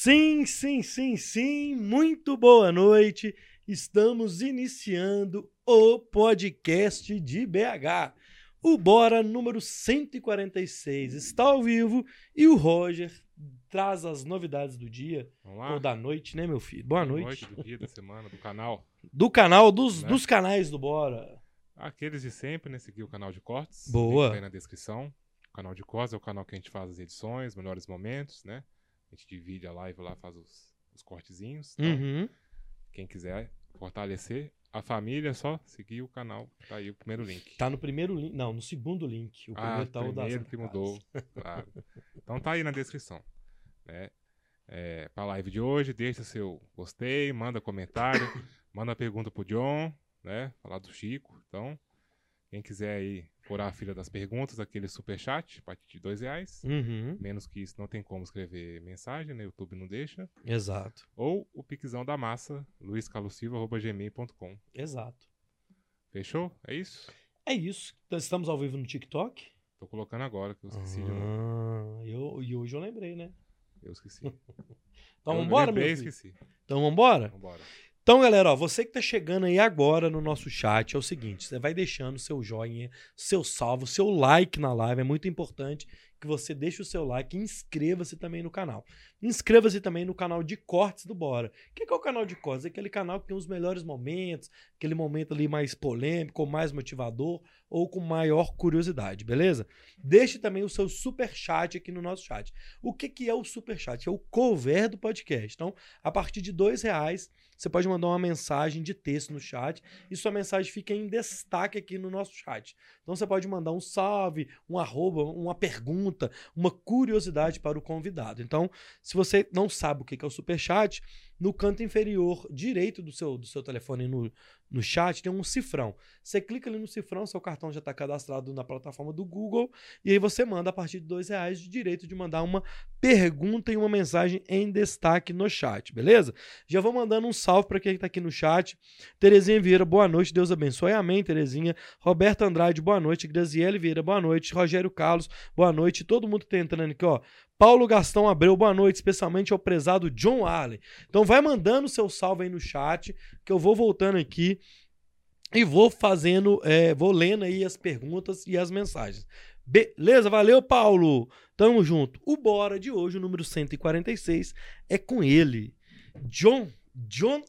Sim, sim, sim, sim. Muito boa noite. Estamos iniciando o podcast de BH. O Bora número 146 está ao vivo e o Roger traz as novidades do dia ou da noite, né, meu filho? Boa Boa noite. do dia, da semana, do canal. Do canal, dos, Né? dos canais do Bora. Aqueles de sempre, né? Seguir o canal de cortes. Boa. Link tá aí na descrição. O canal de cortes é o canal que a gente faz as edições, melhores momentos, né? A gente divide a live lá, faz os, os cortezinhos. Então, Uhum. quem quiser fortalecer a família, é só seguir o canal. Tá aí o primeiro link. Tá no primeiro link. Não, no segundo link. O ah, primeiro tá o primeiro que mudou. Claro. Então tá aí na descrição. Né? É, pra live de hoje, deixa seu gostei, manda comentário, manda pergunta pro John, né? Falar do Chico. Então, quem quiser aí furar a fila das perguntas, aquele superchat, a partir de dois reais. Uhum. Menos que isso, não tem como escrever mensagem, né? YouTube não deixa. Exato. Ou o piquezão da massa, luiscalosilva.gmail.com. Exato. Fechou? É isso? É isso. Nós estamos ao vivo no TikTok. Tô colocando agora, que eu esqueci de. Ah, eu, e hoje eu lembrei, né? Eu esqueci. Então eu vambora, lembrei meu filho? esqueci. Então vambora? Vambora. Então, galera, ó, você que tá chegando aí agora no nosso chat, é o seguinte, você vai deixando seu joinha, seu salvo, seu like na live, é muito importante que você deixe o seu like e inscreva-se também no canal. Inscreva-se também no canal de cortes do Bora. O que que é o canal de cortes? É aquele canal que tem os melhores momentos, aquele momento ali mais polêmico, mais motivador, ou com maior curiosidade, beleza? Deixe também o seu super chat aqui no nosso chat. O que, que é o super chat? É o cover do podcast. Então, a partir de dois reais, você pode mandar uma mensagem de texto no chat e sua mensagem fica em destaque aqui no nosso chat. Então você pode mandar um salve, um arroba, uma pergunta, uma curiosidade para o convidado. Então, se você não sabe o que é o superchat, no canto inferior direito do seu, do seu telefone no, no chat tem um cifrão. Você clica ali no cifrão, seu cartão já está cadastrado na plataforma do Google, e aí você manda a partir de dois reais de direito de mandar uma pergunta e uma mensagem em destaque no chat, beleza? Já vou mandando um salve para quem está aqui no chat. Terezinha Vieira, boa noite, Deus abençoe. Amém, Terezinha. Roberto Andrade, boa noite. Graziele Vieira, boa noite. Rogério Carlos, boa noite. Todo mundo que tá entrando aqui, ó. Paulo Gastão Abreu, boa noite, especialmente ao prezado John Arley. Então vai mandando seu salve aí no chat, que eu vou voltando aqui e vou fazendo, é, vou lendo aí as perguntas e as mensagens. Beleza, valeu, Paulo. Tamo junto. O Bora de hoje, o número 146, é com ele, John, John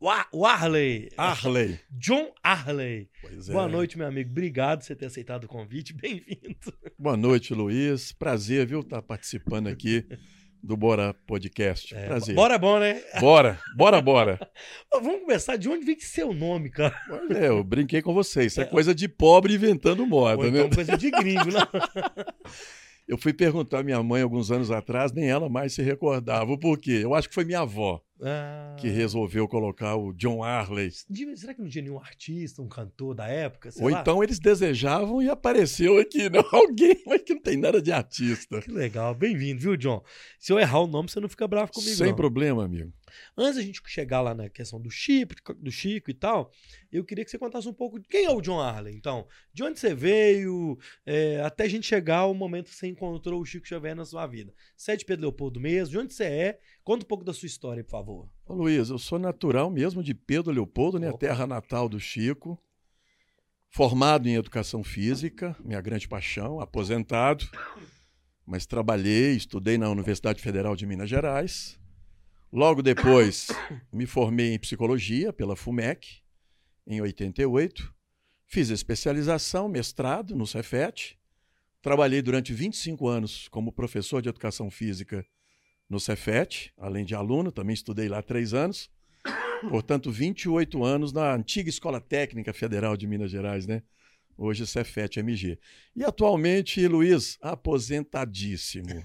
Wa- Warley. Arley. John Arley. Pois é. Boa noite, meu amigo. Obrigado por você ter aceitado o convite. Bem-vindo. Boa noite, Luiz. Prazer, viu, estar participando aqui do Bora Podcast. É, Prazer. Bora é bom, né? Bora, bora, bora. Vamos começar. De onde vem seu nome, cara? É, eu brinquei com vocês. Isso é coisa de pobre inventando moda, Ou né? então coisa de gringo, não? Eu fui perguntar à minha mãe alguns anos atrás, nem ela mais se recordava. O porquê? Eu acho que foi minha avó Ah. que resolveu colocar o John Arley. Será que não tinha nenhum artista, um cantor da época? Ou lá? então eles desejavam e apareceu aqui, não? Alguém, mas que não tem nada de artista. Que legal. Bem-vindo, viu, John? Se eu errar o nome, você não fica bravo comigo, Sem não. problema, amigo. Antes da gente chegar lá na questão do Chico, do Chico e tal, eu queria que você contasse um pouco de quem é o John Arley, então. De onde você veio, é, até a gente chegar ao momento que você encontrou o Chico Xavier na sua vida. Você é de Pedro Leopoldo mesmo? De onde você é? Conta um pouco da sua história, por favor. Ô, Luiz, eu sou natural mesmo de Pedro Leopoldo, né? Opa. Terra natal do Chico. Formado em educação física, minha grande paixão, aposentado, mas trabalhei, estudei na Universidade Federal de Minas Gerais. Logo depois, me formei em psicologia pela FUMEC, em 88. Fiz especialização, mestrado no Cefet. Trabalhei durante 25 anos como professor de educação física no Cefet, além de aluno, também estudei lá três anos. Portanto, 28 anos na antiga Escola Técnica Federal de Minas Gerais, né? Hoje Cefet MG. E atualmente, Luiz, aposentadíssimo.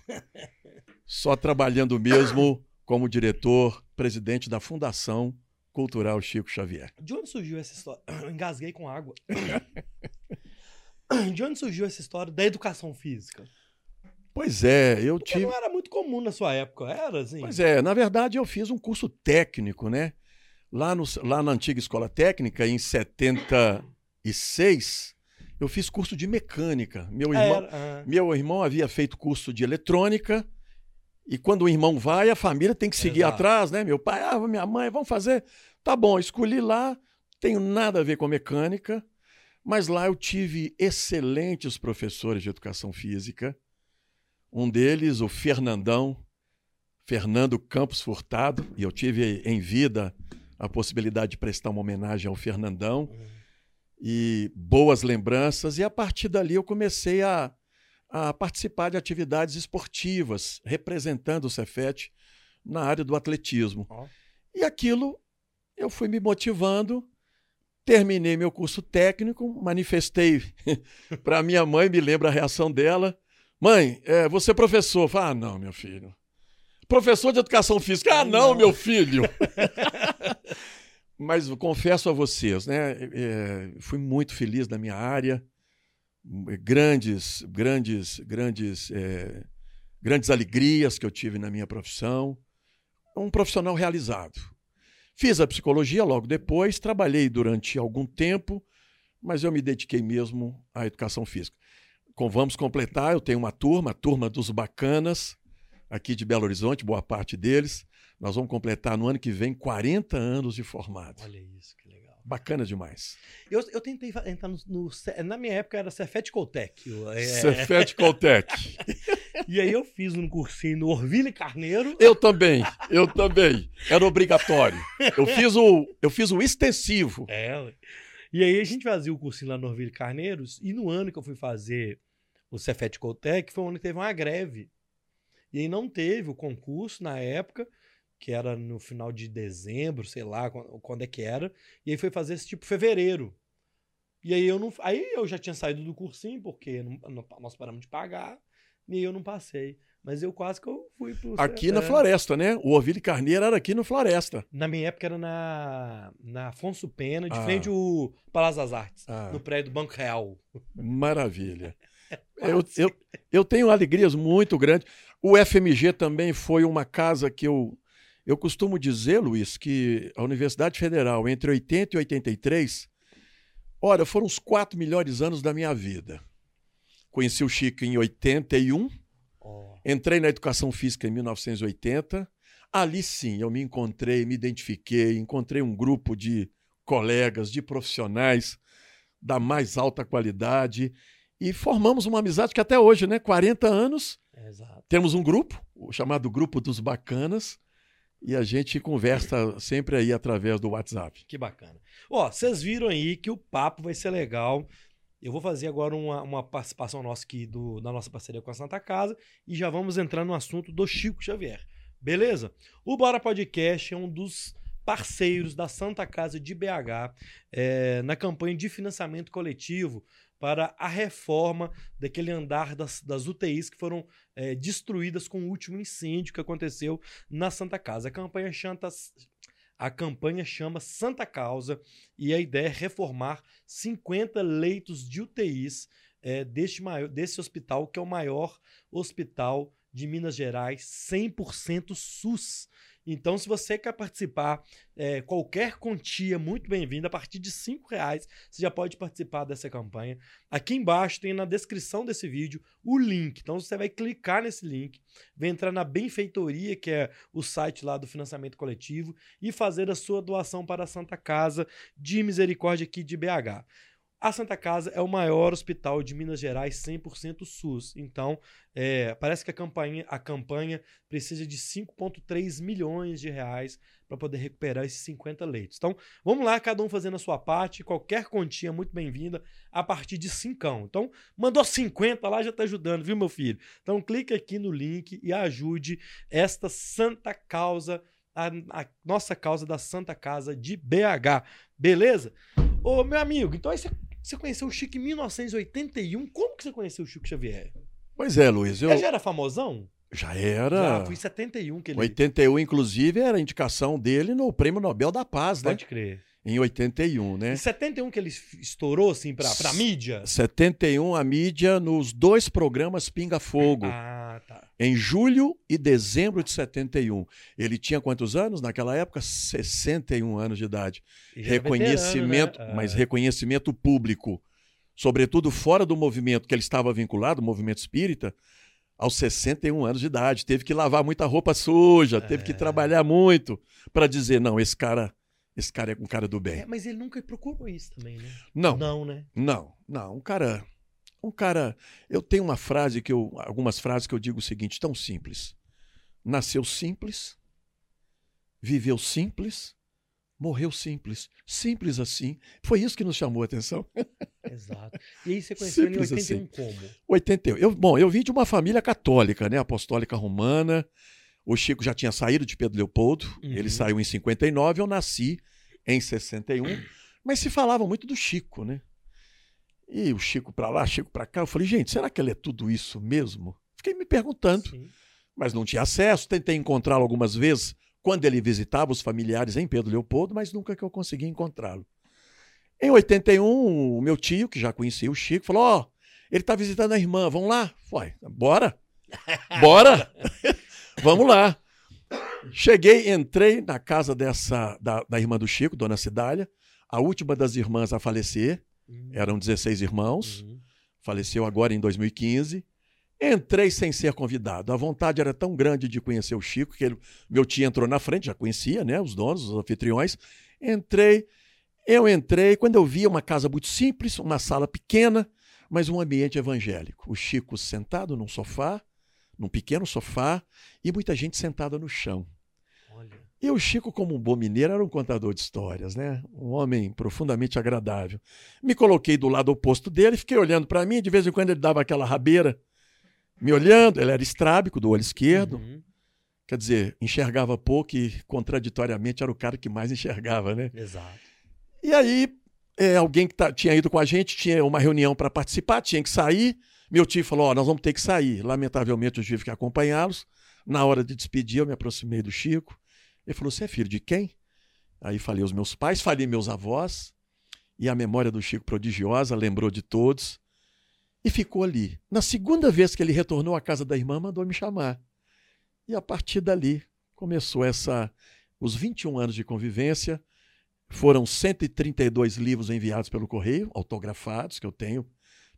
Só trabalhando mesmo como diretor, presidente da Fundação Cultural Chico Xavier. De onde surgiu essa história? Eu engasguei com água. De onde surgiu essa história da educação física? Pois é, eu Porque tive. não era muito comum na sua época, era assim? Pois é, na verdade eu fiz um curso técnico, né? Lá, no, lá na antiga escola técnica, em 76, eu fiz curso de mecânica. Meu irmão, Era, ah, meu irmão havia feito curso de eletrônica E quando o irmão vai, a família tem que seguir Exato. atrás, né? Meu pai, ah, minha mãe, vamos fazer. Tá bom, escolhi lá, tenho nada a ver com mecânica, mas lá eu tive excelentes professores de educação física. Um deles, o Fernandão, Fernando Campos Furtado, e eu tive em vida a possibilidade de prestar uma homenagem ao Fernandão e boas lembranças. E a partir dali eu comecei a, a participar de atividades esportivas, representando o Cefet na área do atletismo. Ó. E aquilo eu fui me motivando, terminei meu curso técnico, manifestei para minha mãe, me lembro a reação dela. Mãe, é, você é professor? Fala, ah, não, meu filho. Professor de educação física? Ah, não, Não. meu filho. Mas confesso a vocês, né? é, fui muito feliz na minha área, grandes, grandes, grandes, é, grandes alegrias que eu tive na minha profissão. Um profissional realizado. Fiz a psicologia logo depois, trabalhei durante algum tempo, mas eu me dediquei mesmo à educação física. Com, vamos completar, eu tenho uma turma, a turma dos bacanas, aqui de Belo Horizonte, boa parte deles. Nós vamos completar no ano que vem 40 anos de formado. Olha isso. Bacana demais. Eu, eu tentei entrar no, no Na minha época era Cefet Coltec. é- Cefet Coltec. E aí eu fiz um cursinho no Orville Carneiro. Eu também, eu também. Era obrigatório. Eu fiz o, eu fiz o extensivo. É. E aí a gente fazia o cursinho lá no Orville Carneiros. E no ano que eu fui fazer o Cefet Coltec, foi o ano que teve uma greve. E aí não teve o concurso na época, que era no final de dezembro, sei lá quando, quando é que era. E aí foi fazer esse tipo fevereiro. E aí eu não. Aí eu já tinha saído do cursinho, porque não- não- nós paramos de pagar. E aí eu não passei. Mas eu quase que eu fui pro. Aqui na é. Floresta, né? O Ovílio Carneiro era aqui no Floresta. Na minha época era na, na Afonso Pena, de Ah. frente ao Palácio das Artes, Ah. no prédio do Banco Real. Maravilha. Eu, eu, eu tenho alegrias muito grandes. O FMG também foi uma casa que eu. Eu costumo dizer, Luiz, que a Universidade Federal, entre 80 e 83, olha, foram os quatro melhores anos da minha vida. Conheci o Chico em 81, Ó, entrei na educação física em 1980. Ali sim, eu me encontrei, me identifiquei, encontrei um grupo de colegas, de profissionais da mais alta qualidade e formamos uma amizade que até hoje, né, 40 anos, exato. temos um grupo, o chamado Grupo dos Bacanas, e a gente conversa sempre aí através do WhatsApp. Que bacana. Ó, vocês viram aí que o papo vai ser legal. Eu vou fazer agora uma, uma participação nossa aqui do, da nossa parceria com a Santa Casa e já vamos entrar no assunto do Chico Xavier. Beleza? O Bora Podcast é um dos parceiros da Santa Casa de BH é, na campanha de financiamento coletivo para a reforma daquele andar das, das UTIs que foram é, destruídas com o último incêndio que aconteceu na Santa Casa. A campanha chanta, a campanha chama Santa Causa e a ideia é reformar 50 leitos de UTIs é, deste maior, desse hospital, que é o maior hospital de Minas Gerais, 100% SUS. Então, se você quer participar, é, qualquer quantia muito bem-vinda, a partir de R$ reais, você já pode participar dessa campanha. Aqui embaixo tem na descrição desse vídeo o link. Então, você vai clicar nesse link, vai entrar na Benfeitoria, que é o site lá do financiamento coletivo, e fazer a sua doação para a Santa Casa de Misericórdia aqui de BH. A Santa Casa é o maior hospital de Minas Gerais 100% SUS. Então, é, parece que a campanha, a campanha precisa de 5,3 milhões de reais para poder recuperar esses 50 leitos. Então, vamos lá, cada um fazendo a sua parte. Qualquer quantia muito bem-vinda a partir de 5. Então, mandou 50 lá, já está ajudando, viu, meu filho? Então, clique aqui no link e ajude esta santa causa, a, a nossa causa da Santa Casa de BH. Beleza? Ô, meu amigo, então aí você, você conheceu o Chico em 1981. Como que você conheceu o Chico Xavier? Pois é, Luiz, eu Ele já era famosão? já era. Já, foi em 71 que ele... 81, inclusive, era a indicação dele no Prêmio Nobel da Paz, né? Pode crer. Em 81, né? Em 71 que ele estourou, assim, pra, pra mídia? 71, a mídia nos dois programas Pinga Fogo, Ah, tá. em julho e dezembro de 71. Ele tinha quantos anos naquela época? 61 anos de idade. E reconhecimento, veterano, né? mas Ah, reconhecimento público, sobretudo fora do movimento que ele estava vinculado, o movimento espírita, aos 61 anos de idade. Teve que lavar muita roupa suja, teve que É. trabalhar muito para dizer: não, esse cara, esse cara é um cara do bem. É, mas ele nunca procurou isso também, né? Não, Não, né? não, não. Um cara. Um cara. Eu tenho uma frase que eu. Algumas frases que eu digo o seguinte, tão simples. Nasceu simples, viveu simples, morreu simples. Simples assim. Foi isso que nos chamou a atenção. Exato. E aí você conheceu ele em Simples 81 como? 81. Eu, bom, eu vim de uma família católica, né? Apostólica romana. O Chico já tinha saído de Pedro Leopoldo. Uhum. Ele saiu em 59, eu nasci em 61. Mas se falava muito do Chico, né? E o Chico pra lá, Chico pra cá. Eu falei, gente, será que ele é tudo isso mesmo? Fiquei me perguntando, Sim. mas não tinha acesso. Tentei encontrá-lo algumas vezes quando ele visitava os familiares em Pedro Leopoldo, mas nunca que eu consegui encontrá-lo. Em 81, o meu tio, que já conhecia o Chico, falou: Ó, ele tá visitando a irmã, vamos lá? Foi, bora! Bora! vamos lá! Cheguei, entrei na casa dessa da, da irmã do Chico, Dona Cidália, a última das irmãs a falecer, Hum, eram 16 irmãos, uhum. faleceu agora em 2015. Entrei sem ser convidado. A vontade era tão grande de conhecer o Chico que ele- meu tio entrou na frente, já conhecia, né? Os donos, os anfitriões. Entrei, eu entrei. Quando eu vi uma casa muito simples, uma sala pequena, mas um ambiente evangélico. O Chico sentado num sofá, num pequeno sofá, e muita gente sentada no chão. Olha. E o Chico, como um bom mineiro, era um contador de histórias, né? Um homem profundamente agradável. Me coloquei do lado oposto dele, fiquei olhando para mim, de vez em quando ele dava aquela rabeira, me olhando, ele era estrábico do olho esquerdo, Uhum. quer dizer, enxergava pouco e, contraditoriamente, era o cara que mais enxergava, né? Exato. E aí, é, alguém que tá- tinha ido com a gente, tinha uma reunião para participar, tinha que sair. Meu tio falou: Ó, nós vamos ter que sair. Lamentavelmente, eu tive que acompanhá-los. Na hora de despedir, eu me aproximei do Chico. Ele falou: Você é filho de quem? Aí falei os meus pais, falei meus avós. E a memória do Chico prodigiosa, lembrou de todos. E ficou ali. Na segunda vez que ele retornou à casa da irmã, mandou me chamar. E a partir dali começou essa os 21 anos de convivência. Foram 132 livros enviados pelo correio, autografados, que eu tenho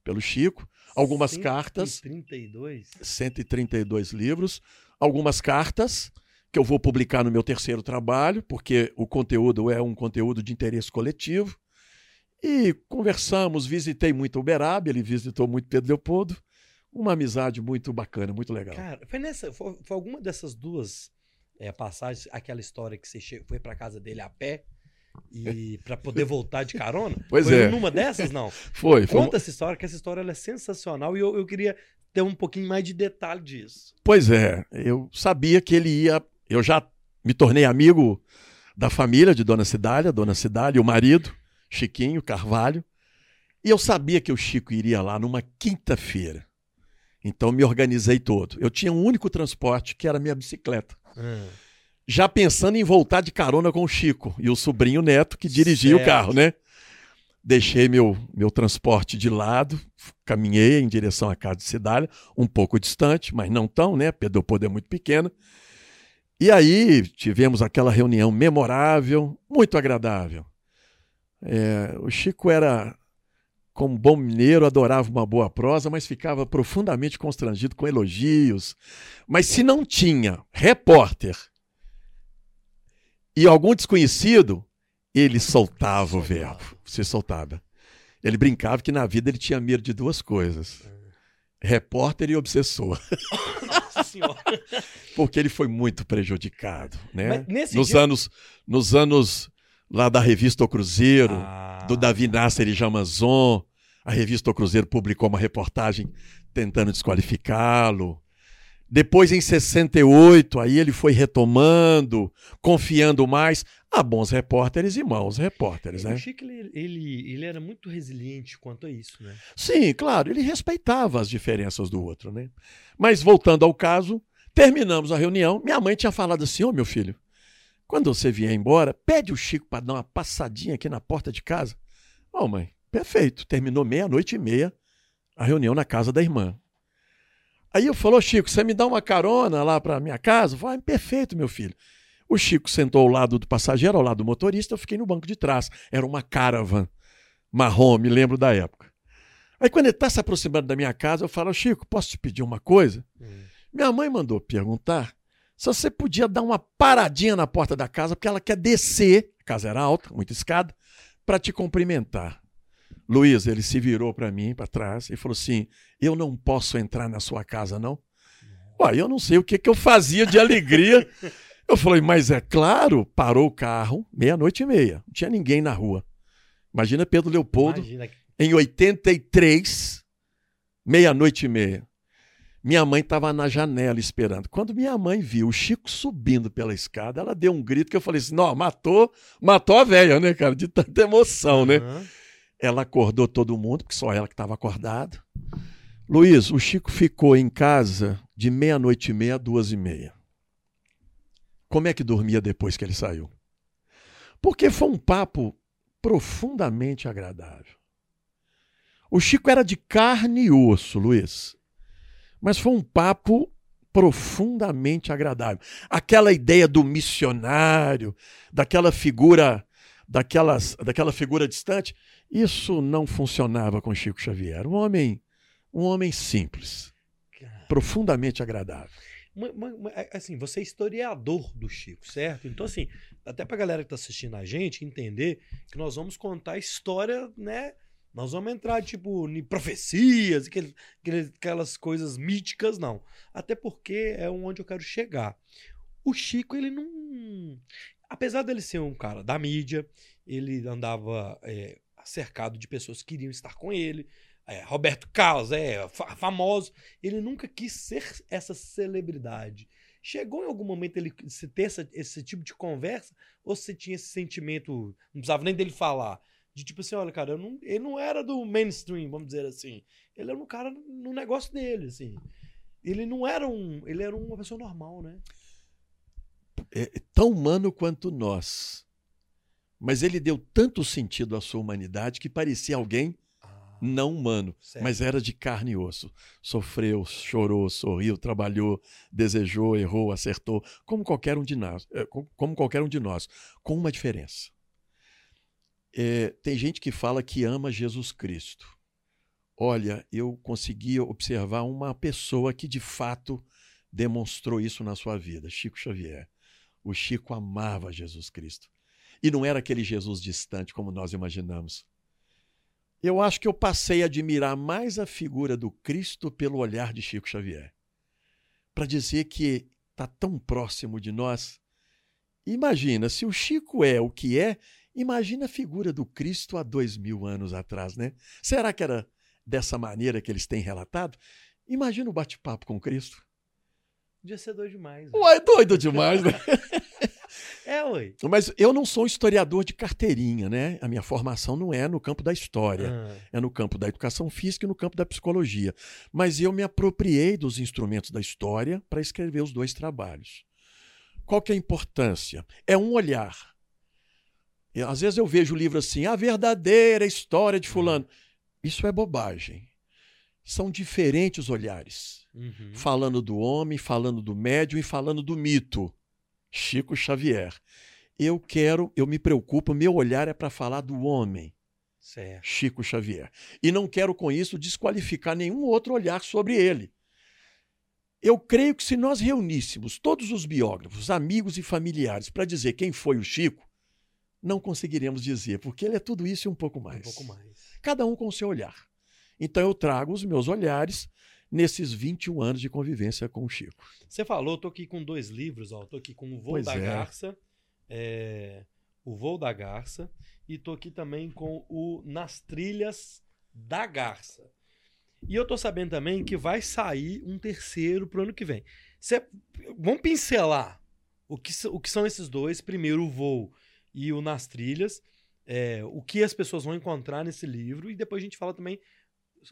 pelo Chico. Algumas cartas. 32? 132 livros, algumas cartas que eu vou publicar no meu terceiro trabalho, porque o conteúdo é um conteúdo de interesse coletivo. E conversamos, visitei muito Uberaba, ele visitou muito Pedro Leopoldo. Uma amizade muito bacana, muito legal. Cara, foi nessa. Foi, foi alguma dessas duas é, passagens, aquela história que você foi pra casa dele a pé e pra poder voltar de carona? Pois foi é. numa dessas, não? Foi, foi. Conta essa história, que essa história é sensacional e eu, eu queria ter um pouquinho mais de detalhe disso. Pois é, eu sabia que ele ia. Eu já me tornei amigo da família de Dona Cidália, Dona Cidália, e o marido, Chiquinho Carvalho. E eu sabia que o Chico iria lá numa quinta-feira. Então me organizei todo. Eu tinha um único transporte, que era a minha bicicleta. Ah, Já pensando em voltar de carona com o Chico e o sobrinho Neto, que dirigia o Certo. carro, né? Deixei meu, meu transporte de lado, caminhei em direção à casa de Cidália, um pouco distante, mas não tão, né? Pedro Leopoldo é muito pequena. E aí tivemos aquela reunião memorável, muito agradável. É, o Chico era, como bom mineiro, adorava uma boa prosa, mas ficava profundamente constrangido com elogios. Mas se não tinha repórter e algum desconhecido, ele soltava o verbo. Se soltava. Ele brincava que na vida ele tinha medo de duas coisas: repórter e obsessor. Nossa senhora. Porque ele foi muito prejudicado, né? Nos dia- anos, nos anos lá da revista O Cruzeiro, Ah, do Davi Nasser e Jamazon, a revista O Cruzeiro publicou uma reportagem tentando desqualificá-lo. Depois, em 68, aí ele foi retomando, confiando mais a bons repórteres e maus repórteres, O né? Chico, ele, ele, ele era muito resiliente quanto a isso, né? Sim, claro, ele respeitava as diferenças do outro, né? Mas voltando ao caso, terminamos a reunião. Minha mãe tinha falado assim: Ô meu filho, quando você vier embora, pede o Chico para dar uma passadinha aqui na porta de casa. Ô mãe, perfeito. Terminou meia-noite e meia a reunião na casa da irmã. Aí eu falou, Chico, você me dá uma carona lá para minha casa? Eu falei, ah, perfeito, meu filho. O Chico sentou ao lado do passageiro, ao lado do motorista, eu fiquei no banco de trás. Era uma caravan marrom, me lembro da época. Aí quando ele está se aproximando da minha casa, eu falo, Chico, posso te pedir uma coisa? Hum. Minha mãe mandou perguntar se você podia dar uma paradinha na porta da casa, porque ela quer descer, a casa era alta, muita escada, para te cumprimentar. Luiz, ele se virou para mim, para trás, e falou assim: Eu não posso entrar na sua casa, não? Uai, eu não sei o que, que eu fazia de alegria. Eu falei, mas é claro, parou o carro, meia-noite e meia, não tinha ninguém na rua. Imagina Pedro Leopoldo, Imagina em 83, meia-noite e meia. Minha mãe estava na janela esperando. Quando minha mãe viu o Chico subindo pela escada, ela deu um grito que eu falei assim: não, matou, matou a velha, né, cara? De tanta emoção, né? Ela acordou todo mundo, porque só ela que estava acordada. Luiz, o Chico ficou em casa de meia-noite e meia a duas e meia. Como é que dormia depois que ele saiu? Porque foi um papo profundamente agradável. O Chico era de carne e osso, Luiz. Mas foi um papo profundamente agradável. Aquela ideia do missionário, daquela figura, daquelas, daquela figura distante, isso não funcionava com Chico Xavier. Um homem, um homem simples, profundamente agradável. É, Assim, você é historiador do Chico, certo? Então, assim, até pra galera que tá assistindo a gente entender que nós vamos contar a história, né? Nós vamos entrar, tipo, em profecias, aquele- aquelas coisas míticas, não. Até porque é onde eu quero chegar. O Chico, ele não. Apesar dele ser um cara da mídia, ele andava é, cercado de pessoas que queriam estar com ele. É, Roberto Carlos, é fa- famoso. Ele nunca quis ser essa celebridade. Chegou em algum momento ele se ter essa- esse tipo de conversa? Ou você tinha esse sentimento, não precisava nem dele falar? De tipo assim, olha, cara, não- ele não era do mainstream, vamos dizer assim. Ele era um cara no negócio dele, assim. Ele não era um. Ele era uma pessoa normal, né? É tão humano quanto nós. Mas ele deu tanto sentido à sua humanidade que parecia alguém Ah, não humano, certo. mas era de carne e osso. Sofreu, chorou, sorriu, trabalhou, desejou, errou, acertou, como qualquer um de nós, co- como qualquer um de nós, com uma diferença. É, tem gente que fala que ama Jesus Cristo. Olha, eu consegui observar uma pessoa que de fato demonstrou isso na sua vida, Chico Xavier. O Chico amava Jesus Cristo. E não era aquele Jesus distante como nós imaginamos. Eu acho que eu passei a admirar mais a figura do Cristo pelo olhar de Chico Xavier. Para dizer que está tão próximo de nós. Imagina, se o Chico é o que é, imagina a figura do Cristo há dois mil anos atrás, né? Será que era dessa maneira que eles têm relatado? Imagina o bate-papo com Cristo. Podia ser doido demais. né? Ué, doido demais, né? É, ué. Mas eu não sou um historiador de carteirinha, né? A minha formação não é no campo da história. Ah, é no campo da educação física e no campo da psicologia. Mas eu me apropriei dos instrumentos da história para escrever os dois trabalhos. Qual que é a importância? É um olhar. E, às vezes eu vejo o livro assim, a verdadeira história de fulano. Isso é bobagem. São diferentes olhares. uhum. Falando do homem, falando do médium e falando do mito. Chico Xavier. Eu quero, eu me preocupo, meu olhar é para falar do homem. Certo. Chico Xavier. E não quero com isso desqualificar nenhum outro olhar sobre ele. Eu creio que se nós reuníssemos todos os biógrafos, amigos e familiares para dizer quem foi o Chico, não conseguiríamos dizer, porque ele é tudo isso e um pouco mais. Um pouco mais. Cada um com o seu olhar. Então eu trago os meus olhares nesses 21 anos de convivência com o Chico. Você falou, tô aqui com dois livros, ó. Tô aqui com o Voo Pois da é. Garça, é, o Voo da Garça, e tô aqui também com o Nas Trilhas da Garça. E eu tô sabendo também que vai sair um terceiro pro ano que vem. Cê- vamos pincelar o que, o que são esses dois. Primeiro, o Voo e o Nas Trilhas. é, o que as pessoas vão encontrar nesse livro. E depois a gente fala também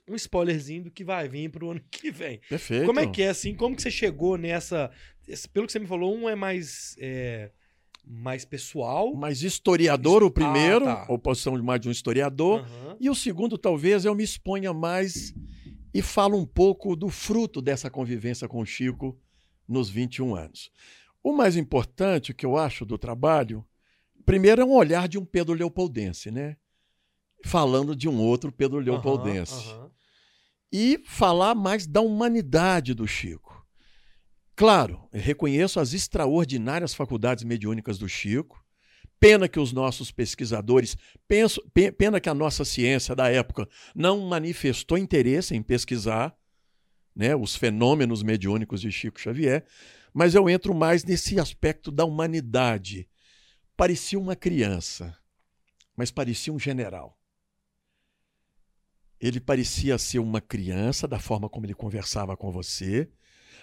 um spoilerzinho do que vai vir pro ano que vem. Perfeito. Como é que é, assim? Como que você chegou nessa... pelo que você me falou, um é mais... é, mais pessoal. Mas historiador, o Ah, primeiro, tá. ou posição de mais de um historiador, Aham. E o segundo, talvez, eu me exponha mais e falo um pouco do fruto dessa convivência com o Chico nos 21 anos. O mais importante que eu acho do trabalho, primeiro é um olhar de um Pedro Leopoldense, né? Falando de um outro Pedro Leopoldense. Aham, aham. E falar mais da humanidade do Chico. Claro, reconheço as extraordinárias faculdades mediúnicas do Chico. Pena que os nossos pesquisadores, penso, pena que a nossa ciência da época não manifestou interesse em pesquisar né, os fenômenos mediúnicos de Chico Xavier, mas eu entro mais nesse aspecto da humanidade. Parecia uma criança, mas parecia um general. Ele parecia ser uma criança, da forma como ele conversava com você,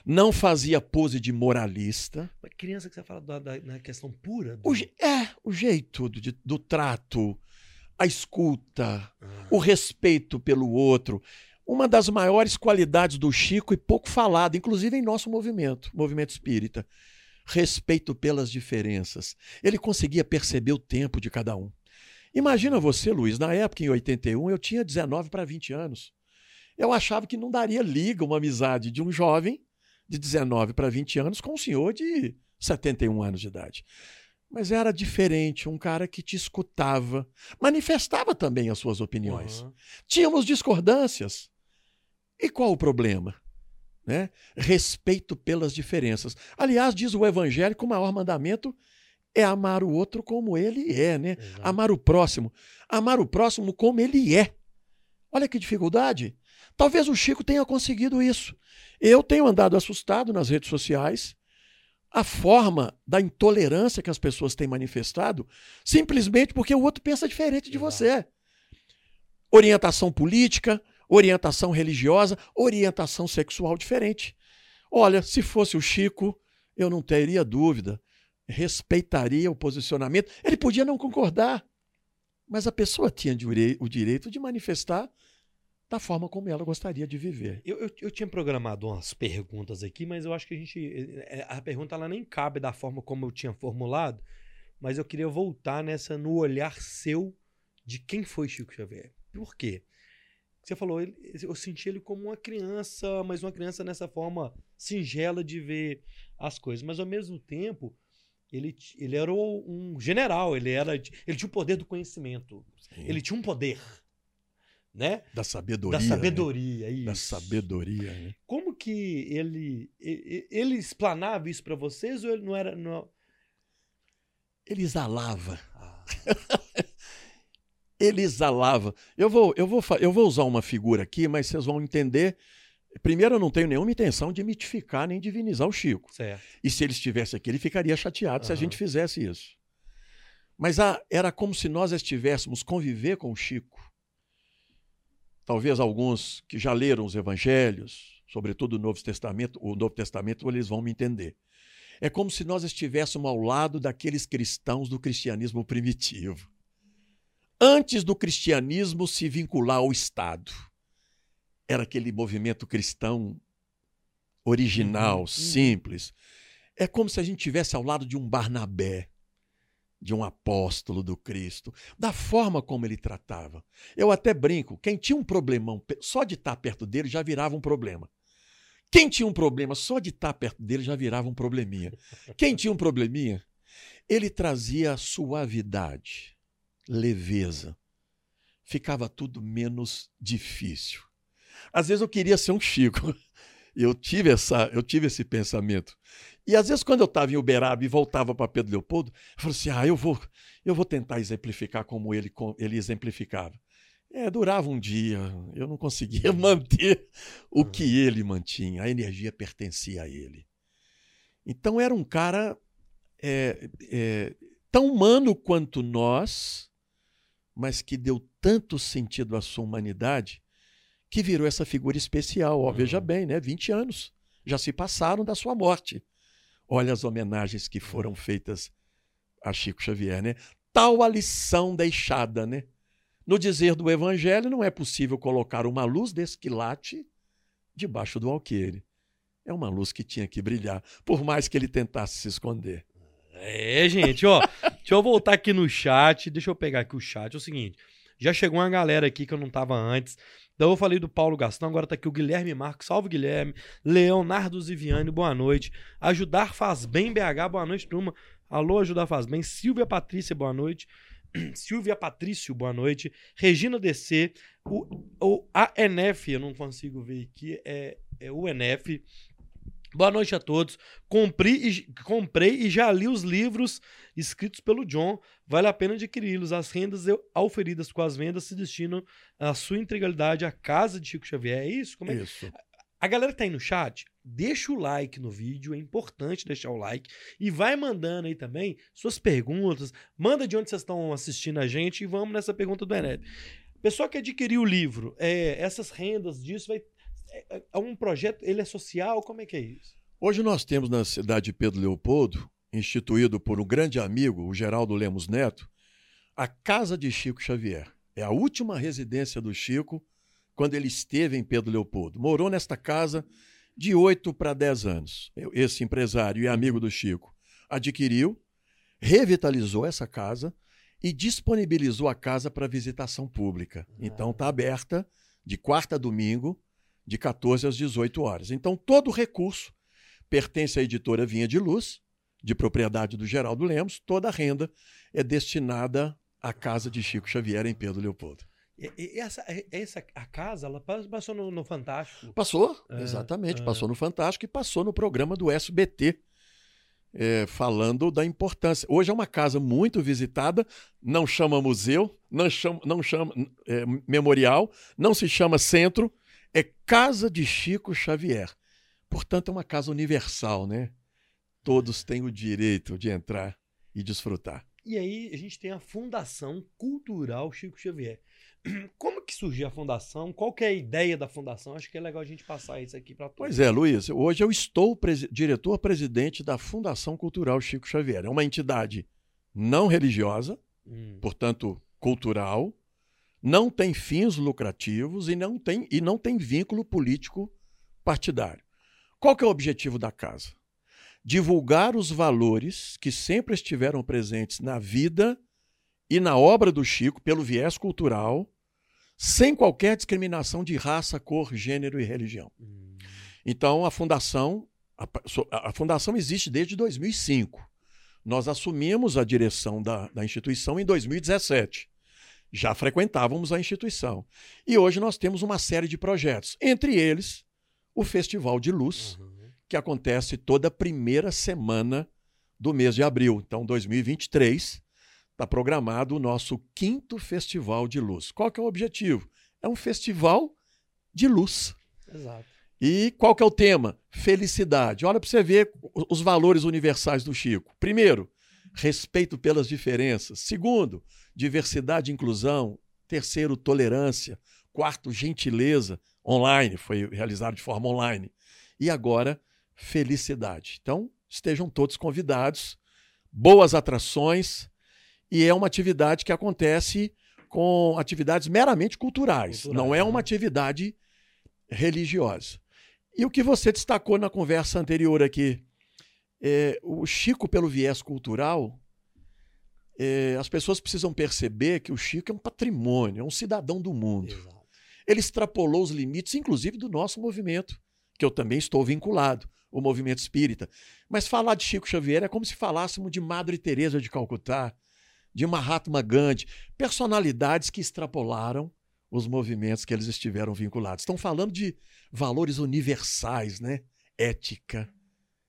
não fazia pose de moralista. Mas criança que você fala da, da na questão pura? Do... O, é, o jeito do, do trato, a escuta, ah. o respeito pelo outro. Uma das maiores qualidades do Chico e pouco falado, inclusive em nosso movimento, movimento espírita. Respeito pelas diferenças. Ele conseguia perceber o tempo de cada um. Imagina você, Luiz, na época, em 81, eu tinha 19 para 20 anos. Eu achava que não daria liga uma amizade de um jovem de 19 para 20 anos com um senhor de 71 anos de idade. Mas era diferente, um cara que te escutava, manifestava também as suas opiniões. Uhum. Tínhamos discordâncias. E qual o problema? Né? Respeito pelas diferenças. Aliás, diz o evangelho que o maior mandamento é amar o outro como ele é, né? Exato. Amar o próximo. Amar o próximo como ele é. Olha que dificuldade. Talvez o Chico tenha conseguido isso. Eu tenho andado assustado nas redes sociais. A forma da intolerância que as pessoas têm manifestado, simplesmente porque o outro pensa diferente de Exato. você. Orientação política, orientação religiosa, orientação sexual diferente. Olha, se fosse o Chico, eu não teria dúvida respeitaria o posicionamento. Ele podia não concordar, mas a pessoa tinha o direito de manifestar da forma como ela gostaria de viver. Eu, eu, eu, tinha programado umas perguntas aqui, mas eu acho que a gente. É, a pergunta ela nem cabe da forma como eu tinha formulado, mas eu queria voltar nessa no olhar seu de quem foi Chico Xavier. Por quê? Você falou, eu senti ele como uma criança, mas uma criança nessa forma singela de ver as coisas. Mas ao mesmo tempo, ele, ele era um general, ele era ele tinha o poder do conhecimento. Sim. Ele tinha um poder, né? Da sabedoria. Da sabedoria, né? isso. Da sabedoria, né? Como que ele ele, ele explanava isso para vocês ou ele não era não... Ele exalava. Ah. ele exalava. Eu vou, eu, vou, eu vou usar uma figura aqui, mas vocês vão entender Primeiro, eu não tenho nenhuma intenção de mitificar nem divinizar o Chico. Certo. E se ele estivesse aqui, ele ficaria chateado uhum. se a gente fizesse isso. Mas a, era como se nós estivéssemos conviver com o Chico. Talvez alguns que já leram os evangelhos, sobretudo o Novo Testamento, o Novo Testamento, eles vão me entender. É como se nós estivéssemos ao lado daqueles cristãos do cristianismo primitivo. Antes do cristianismo se vincular ao Estado era aquele movimento cristão original, uhum. simples. É como se a gente tivesse ao lado de um Barnabé, de um apóstolo do Cristo, da forma como ele tratava. Eu até brinco, quem tinha um problemão, só de estar perto dele já virava um problema. Quem tinha um problema, só de estar perto dele já virava um probleminha. Quem tinha um probleminha, ele trazia suavidade, leveza. Ficava tudo menos difícil. Às vezes eu queria ser um Chico. Eu tive, essa, eu tive esse pensamento. E às vezes, quando eu estava em Uberaba e voltava para Pedro Leopoldo, eu falei assim: ah, eu vou, eu vou tentar exemplificar como ele, ele exemplificava. É, durava um dia, eu não conseguia manter o que ele mantinha, a energia pertencia a ele. Então era um cara é, é, tão humano quanto nós, mas que deu tanto sentido à sua humanidade que virou essa figura especial. Ó, uhum. Veja bem, né? 20 anos já se passaram da sua morte. Olha as homenagens que foram feitas a Chico Xavier, né? Tal a lição deixada, né? No dizer do Evangelho, não é possível colocar uma luz desse quilate debaixo do alqueire. É uma luz que tinha que brilhar, por mais que ele tentasse se esconder. É, gente, ó. deixa eu voltar aqui no chat. Deixa eu pegar aqui o chat. É o seguinte: já chegou uma galera aqui que eu não tava antes. Então eu falei do Paulo Gastão, agora tá aqui o Guilherme Marcos, salve Guilherme, Leonardo Ziviani, boa noite. Ajudar faz bem BH, boa noite, turma. Alô, Ajudar faz bem. Silvia Patrícia, boa noite. Silvia Patrício, boa noite. Regina DC. O, o ANF, eu não consigo ver aqui, é, é o NF. Boa noite a todos. Comprei e, comprei e já li os livros escritos pelo John. Vale a pena adquiri-los. As rendas auferidas com as vendas se destinam à sua integralidade à casa de Chico Xavier. É isso? Como é? Isso. A galera que tá aí no chat, deixa o like no vídeo, é importante deixar o like. E vai mandando aí também suas perguntas. Manda de onde vocês estão assistindo a gente e vamos nessa pergunta do Enet. Pessoal que adquiriu o livro, é, essas rendas disso, vai, é, é um projeto, ele é social? Como é que é isso? Hoje nós temos na cidade de Pedro Leopoldo, instituído por um grande amigo, o Geraldo Lemos Neto, a Casa de Chico Xavier. É a última residência do Chico quando ele esteve em Pedro Leopoldo. Morou nesta casa de 8 para 10 anos. Esse empresário e amigo do Chico adquiriu, revitalizou essa casa e disponibilizou a casa para visitação pública. Então está aberta de quarta a domingo, de 14 às 18 horas. Então todo o recurso pertence à editora Vinha de Luz, de propriedade do Geraldo Lemos, toda a renda é destinada à casa de Chico Xavier em Pedro Leopoldo. E, essa, essa, a casa, ela passou no, no Fantástico. Passou, é, exatamente. É. Passou no Fantástico e passou no programa do SBT, é, falando da importância. Hoje é uma casa muito visitada, não chama museu, não chama, não chama é, memorial, não se chama centro, é Casa de Chico Xavier. Portanto, é uma casa universal, né? Todos têm o direito de entrar e desfrutar. E aí a gente tem a Fundação Cultural Chico Xavier. Como que surgiu a fundação? Qual que é a ideia da fundação? Acho que é legal a gente passar isso aqui para todos. Pois é, Luiz. Hoje eu estou diretor-presidente da Fundação Cultural Chico Xavier. É uma entidade não religiosa, hum. portanto cultural, não tem fins lucrativos e não tem, e não tem vínculo político partidário. Qual que é o objetivo da casa? Divulgar os valores que sempre estiveram presentes na vida e na obra do Chico pelo viés cultural, sem qualquer discriminação de raça, cor, gênero e religião. Hum. Então a fundação a, a, fundação existe desde 2005. Nós assumimos a direção da, da instituição em 2017. Já frequentávamos a instituição. E hoje nós temos uma série de projetos, entre eles o Festival de Luz, uhum. que acontece toda primeira semana do mês de abril. Então, 2023, está programado o nosso quinto Festival de Luz. Qual que é o objetivo? É um festival de luz. Exato. E qual que é o tema? Felicidade. Olha para você ver os valores universais do Chico. Primeiro, respeito pelas diferenças. Segundo, diversidade e inclusão. Terceiro, tolerância. Quarto, gentileza. Online, foi realizado de forma online. E agora, felicidade. Então, estejam todos convidados. Boas atrações e é uma atividade que acontece com atividades meramente culturais, Cultural, não é uma né? atividade religiosa. E o que você destacou na conversa anterior aqui, é, o Chico, pelo viés cultural, é, as pessoas precisam perceber que o Chico é um patrimônio, é um cidadão do mundo. Exato. Ele extrapolou os limites, inclusive, do nosso movimento, que eu também estou vinculado, o movimento espírita. Mas falar de Chico Xavier é como se falássemos de Madre Teresa de Calcutá, de Mahatma Gandhi, personalidades que extrapolaram os movimentos que eles estiveram vinculados. Estão falando de valores universais, né? Ética,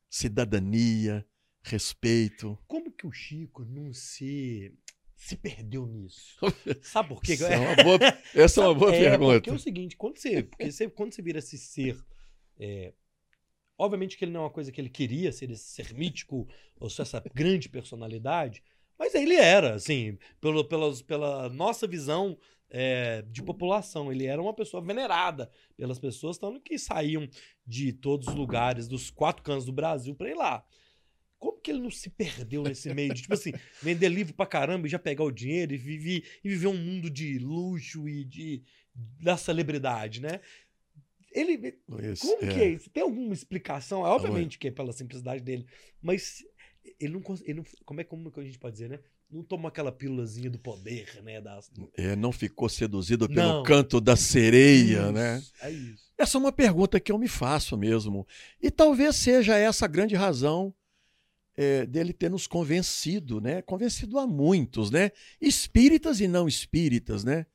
cidadania, respeito. Como que o Chico não se se perdeu nisso? Sabe por quê? Essa é uma boa, essa é uma boa é, pergunta. Porque é o seguinte, quando você, porque você, quando você vira esse ser é, Obviamente que ele não é uma coisa que ele queria ser esse ser mítico ou ser essa grande personalidade, mas ele era, assim, pelo, pelas, pela nossa visão é, de população. Ele era uma pessoa venerada pelas pessoas, tanto que saíam de todos os lugares, dos quatro cantos do Brasil, para ir lá. Como que ele não se perdeu nesse meio de, tipo assim, vender livro pra caramba e já pegar o dinheiro e, viver, e viver um mundo de luxo e de da celebridade, né? Ele. Isso, como é. que é isso? Tem alguma explicação? Obviamente que é pela simplicidade dele, mas ele não, ele não como é como a gente pode dizer, né? Não tomou aquela pílulazinha do poder, né? Das... É, não ficou seduzido pelo não. canto da sereia, isso, né? É isso. Essa é uma pergunta que eu me faço mesmo. E talvez seja essa a grande razão é, dele ter nos convencido, né? Convencido a muitos, né? Espíritas e não espíritas, né?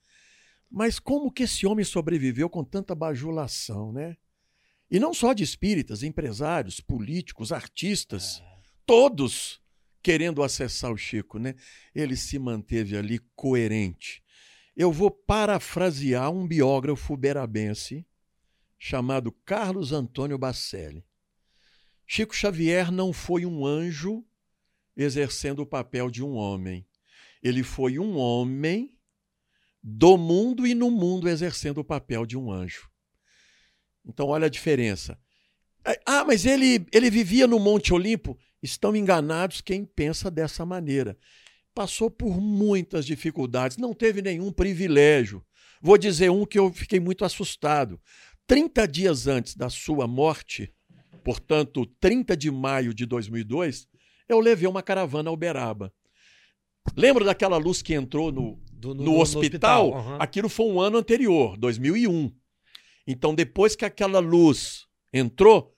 Mas como que esse homem sobreviveu com tanta bajulação, né? E não só de espíritas, empresários, políticos, artistas, todos querendo acessar o Chico, né? Ele se manteve ali coerente. Eu vou parafrasear um biógrafo berabense chamado Carlos Antônio Bacelli. Chico Xavier não foi um anjo exercendo o papel de um homem. Ele foi um homem do mundo e no mundo exercendo o papel de um anjo. Então, olha a diferença. Ah, mas ele, ele vivia no Monte Olimpo? Estão enganados quem pensa dessa maneira. Passou por muitas dificuldades, não teve nenhum privilégio. Vou dizer um que eu fiquei muito assustado. 30 dias antes da sua morte, portanto, 30 de maio de 2002, eu levei uma caravana a Uberaba. Lembra daquela luz que entrou no, Do, no, no, hospital? No hospital. Uhum. Aquilo foi um ano anterior, 2001. Então, depois que aquela luz entrou,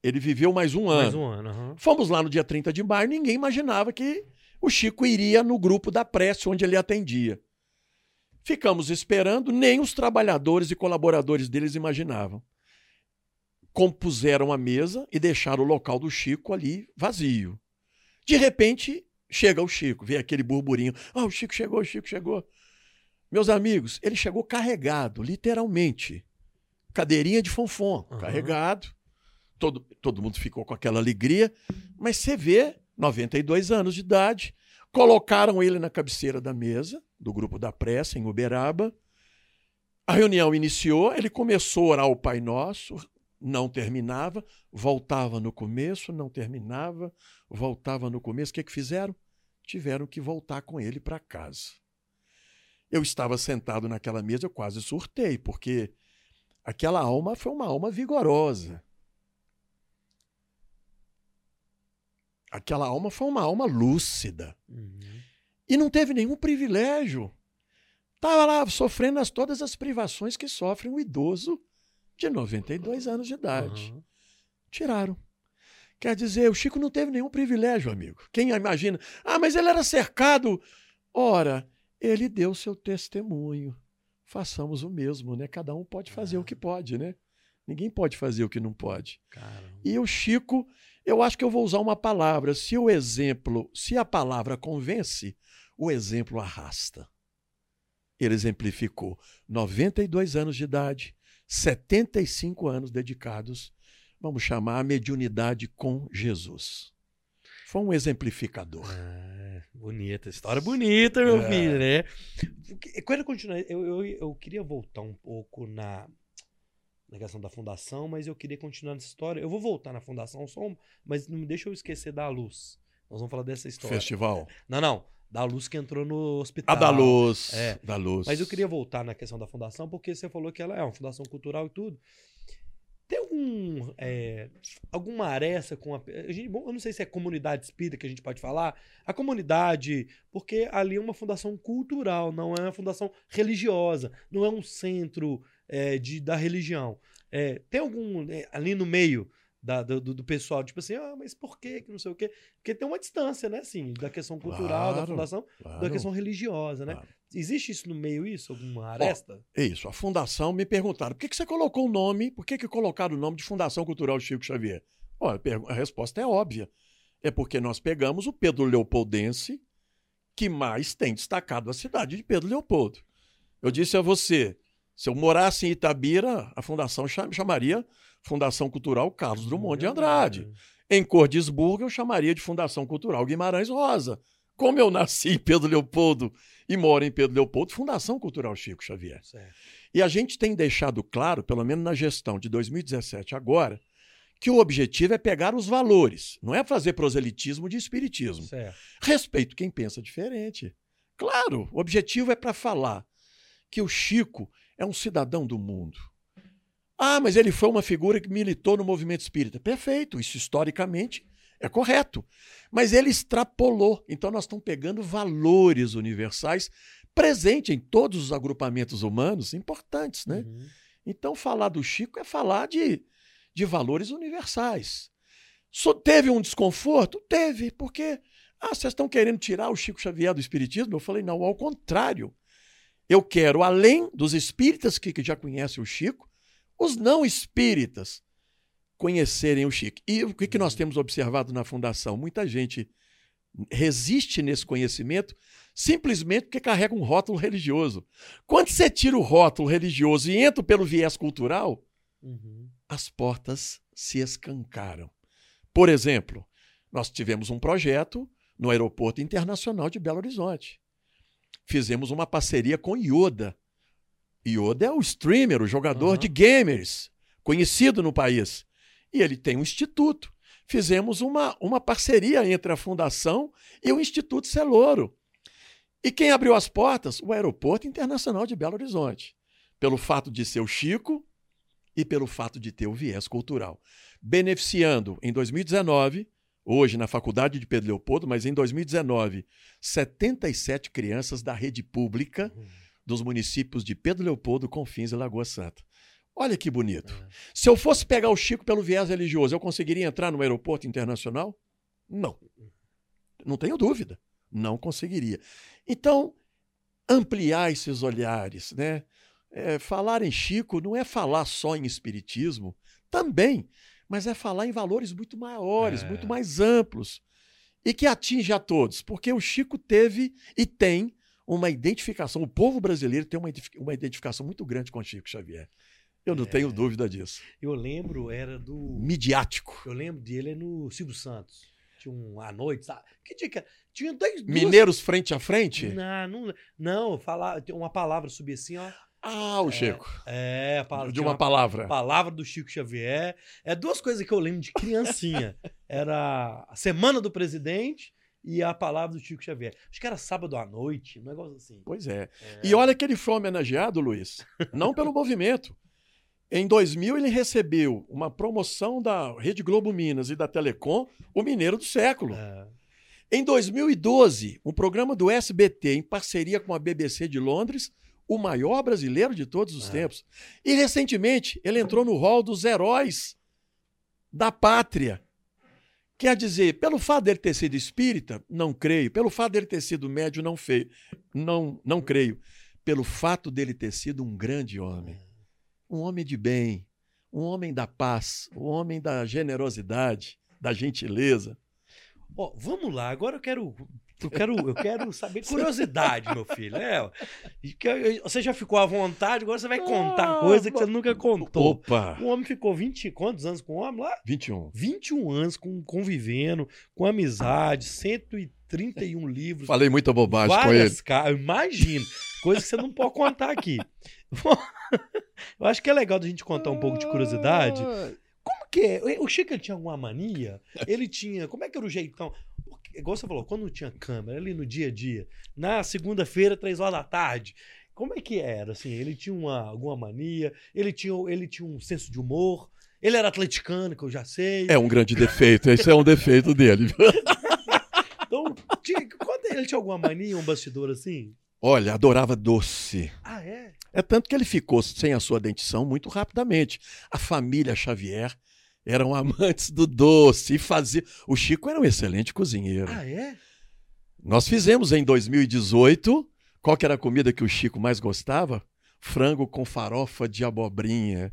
ele viveu mais um ano. Mais um ano. Uhum. Fomos lá no dia 30 de maio, ninguém imaginava que o Chico iria no grupo da prece onde ele atendia. Ficamos esperando, nem os trabalhadores e colaboradores deles imaginavam. Compuseram a mesa e deixaram o local do Chico ali vazio. De repente, chega o Chico, vê aquele burburinho. Ah, o Chico chegou, o Chico chegou. Meus amigos, ele chegou carregado, literalmente. Cadeirinha de fonfon, uhum. carregado. Todo, todo mundo ficou com aquela alegria. Mas você vê, 92 anos de idade, colocaram ele na cabeceira da mesa do grupo da pressa em Uberaba. A reunião iniciou, ele começou a orar o Pai Nosso, não terminava, voltava no começo, não terminava, voltava no começo. O que, que fizeram? Tiveram que voltar com ele para casa. Eu estava sentado naquela mesa, eu quase surtei, porque aquela alma foi uma alma vigorosa. Aquela alma foi uma alma lúcida. Uhum. E não teve nenhum privilégio. Estava lá sofrendo as, todas as privações que sofre um idoso de 92 anos de idade. Uhum. Tiraram. Quer dizer, o Chico não teve nenhum privilégio, amigo. Quem imagina? Ah, mas ele era cercado. Ora, ele deu seu testemunho. Façamos o mesmo, né? Cada um pode fazer o que pode, né? Ninguém pode fazer o que não pode. Caramba. E o Chico, eu acho que eu vou usar uma palavra. Se o exemplo, se a palavra convence, o exemplo arrasta. Ele exemplificou 92 anos de idade, 75 anos dedicados, vamos chamar a mediunidade com Jesus. Foi um exemplificador. Ah. Bonita, história bonita, meu é. filho, né? Quando continuar, eu, eu, eu queria voltar um pouco na, na questão da fundação, mas eu queria continuar nessa história. Eu vou voltar na fundação só, mas não me deixa eu esquecer da luz. Nós vamos falar dessa história. Festival. Não, não. Da luz que entrou no hospital. A da luz. É. Da luz. Mas eu queria voltar na questão da fundação, porque você falou que ela é uma fundação cultural e tudo. Tem algum, é, alguma aresta com a, a gente, bom, eu não sei se é comunidade espírita que a gente pode falar, a comunidade, porque ali é uma fundação cultural, não é uma fundação religiosa, não é um centro é, de, da religião. É, tem algum é, ali no meio da, do, do, pessoal, tipo assim, ah, mas por quê? Que não sei o quê. Porque tem uma distância, né, assim, da questão cultural, claro, da fundação, claro, da questão religiosa, né? Claro. Existe isso no meio, isso? Alguma aresta? Oh, isso. A fundação me perguntaram, por que, que você colocou o nome, por que, que colocaram o nome de Fundação Cultural Chico Xavier? Oh, a resposta é óbvia. É porque nós pegamos o Pedro Leopoldense, que mais tem destacado a cidade de Pedro Leopoldo. Eu disse a você, se eu morasse em Itabira, a fundação chamaria Fundação Cultural Carlos Drummond de Andrade. Em Cordisburgo, eu chamaria de Fundação Cultural Guimarães Rosa. Como eu nasci em Pedro Leopoldo e moro em Pedro Leopoldo, Fundação Cultural Chico Xavier. Certo. E a gente tem deixado claro, pelo menos na gestão de 2017 agora, que o objetivo é pegar os valores, não é fazer proselitismo de espiritismo. Certo. Respeito quem pensa diferente. Claro, o objetivo é para falar que o Chico é um cidadão do mundo. Ah, mas ele foi uma figura que militou no movimento espírita. Perfeito, isso historicamente é correto. Mas ele extrapolou. Então nós estamos pegando valores universais presentes em todos os agrupamentos humanos importantes, né? Uhum. Então falar do Chico é falar de, de valores universais. Só teve um desconforto? Teve, porque ah, vocês estão querendo tirar o Chico Xavier do espiritismo? Eu falei, não, ao contrário. Eu quero, além dos espíritas que, que já conhecem o Chico, os não espíritas conhecerem o Chico. E o que, que nós temos observado na Fundação? Muita gente resiste nesse conhecimento simplesmente porque carrega um rótulo religioso. Quando você tira o rótulo religioso e entra pelo viés cultural, uhum. as portas se escancaram. Por exemplo, nós tivemos um projeto no Aeroporto Internacional de Belo Horizonte. Fizemos uma parceria com Yoda. Yoda é o streamer, o jogador uhum. de gamers, conhecido no país. E ele tem um instituto. Fizemos uma, uma parceria entre a Fundação e o Instituto Celouro. E quem abriu as portas? O Aeroporto Internacional de Belo Horizonte. Pelo fato de ser o Chico e pelo fato de ter o viés cultural. Beneficiando, em 2019, hoje na Faculdade de Pedro Leopoldo, mas em 2019, 77 crianças da rede pública uhum. Dos municípios de Pedro Leopoldo, Confins e Lagoa Santa. Olha que bonito. É. Se eu fosse pegar o Chico pelo viés religioso, eu conseguiria entrar no aeroporto internacional? Não. Não tenho dúvida. Não conseguiria. Então, ampliar esses olhares, né? É, falar em Chico não é falar só em espiritismo, também, mas é falar em valores muito maiores, é. muito mais amplos e que atinge a todos, porque o Chico teve e tem uma identificação, o povo brasileiro tem uma, uma identificação muito grande com o Chico Xavier. Eu não é. tenho dúvida disso. Eu lembro, era do. Midiático. Eu lembro dele no Silvio Santos. Tinha um à noite, sabe? Que dica? Tinha dois. Duas... Mineiros frente a frente? Não, não, não falar, uma palavra subia assim, ó. Ah, o Chico. É, a palavra, de uma, uma palavra. Palavra do Chico Xavier. É duas coisas que eu lembro de criancinha. era a Semana do Presidente e a palavra do Chico Xavier. Acho que era sábado à noite, um negócio assim. Pois é. é. E olha que ele foi homenageado, Luiz, não pelo movimento. Em 2000, ele recebeu uma promoção da Rede Globo Minas e da Telecom, o Mineiro do Século. É. Em 2012, um programa do SBT, em parceria com a BBC de Londres, o maior brasileiro de todos os é. tempos. E recentemente, ele entrou no rol dos heróis da pátria. Quer dizer, pelo fato dele ter sido espírita, não creio. Pelo fato dele ter sido médio, não, feio, não, não creio. Pelo fato dele ter sido um grande homem. Um homem de bem, um homem da paz, um homem da generosidade, da gentileza. Ó, oh, vamos lá, agora eu quero eu quero, eu quero saber curiosidade, meu filho. É, você já ficou à vontade, agora você vai contar ah, coisa que você nunca contou. Opa! O homem ficou 20 quantos anos com o homem lá? 21. 21 anos com, convivendo, com amizade, 131 livros. Falei muita bobagem com ele. Ca... Imagino. Coisa que você não pode contar aqui. eu acho que é legal da gente contar um pouco de curiosidade. Como que é? O Chico tinha alguma mania? Ele tinha. Como é que era o jeitão? Igual você falou, quando não tinha câmera, ali no dia a dia, na segunda-feira, três horas da tarde, como é que era? Assim, ele tinha uma, alguma mania, ele tinha, ele tinha um senso de humor, ele era atleticano, que eu já sei. É um grande defeito, esse é um defeito dele. então, tinha, quando ele tinha alguma mania, um bastidor assim? Olha, adorava doce. Ah, é? É tanto que ele ficou sem a sua dentição muito rapidamente. A família Xavier eram amantes do doce e fazia. O Chico era um excelente cozinheiro. Ah, é? Nós fizemos em 2018. Qual que era a comida que o Chico mais gostava? Frango com farofa de abobrinha.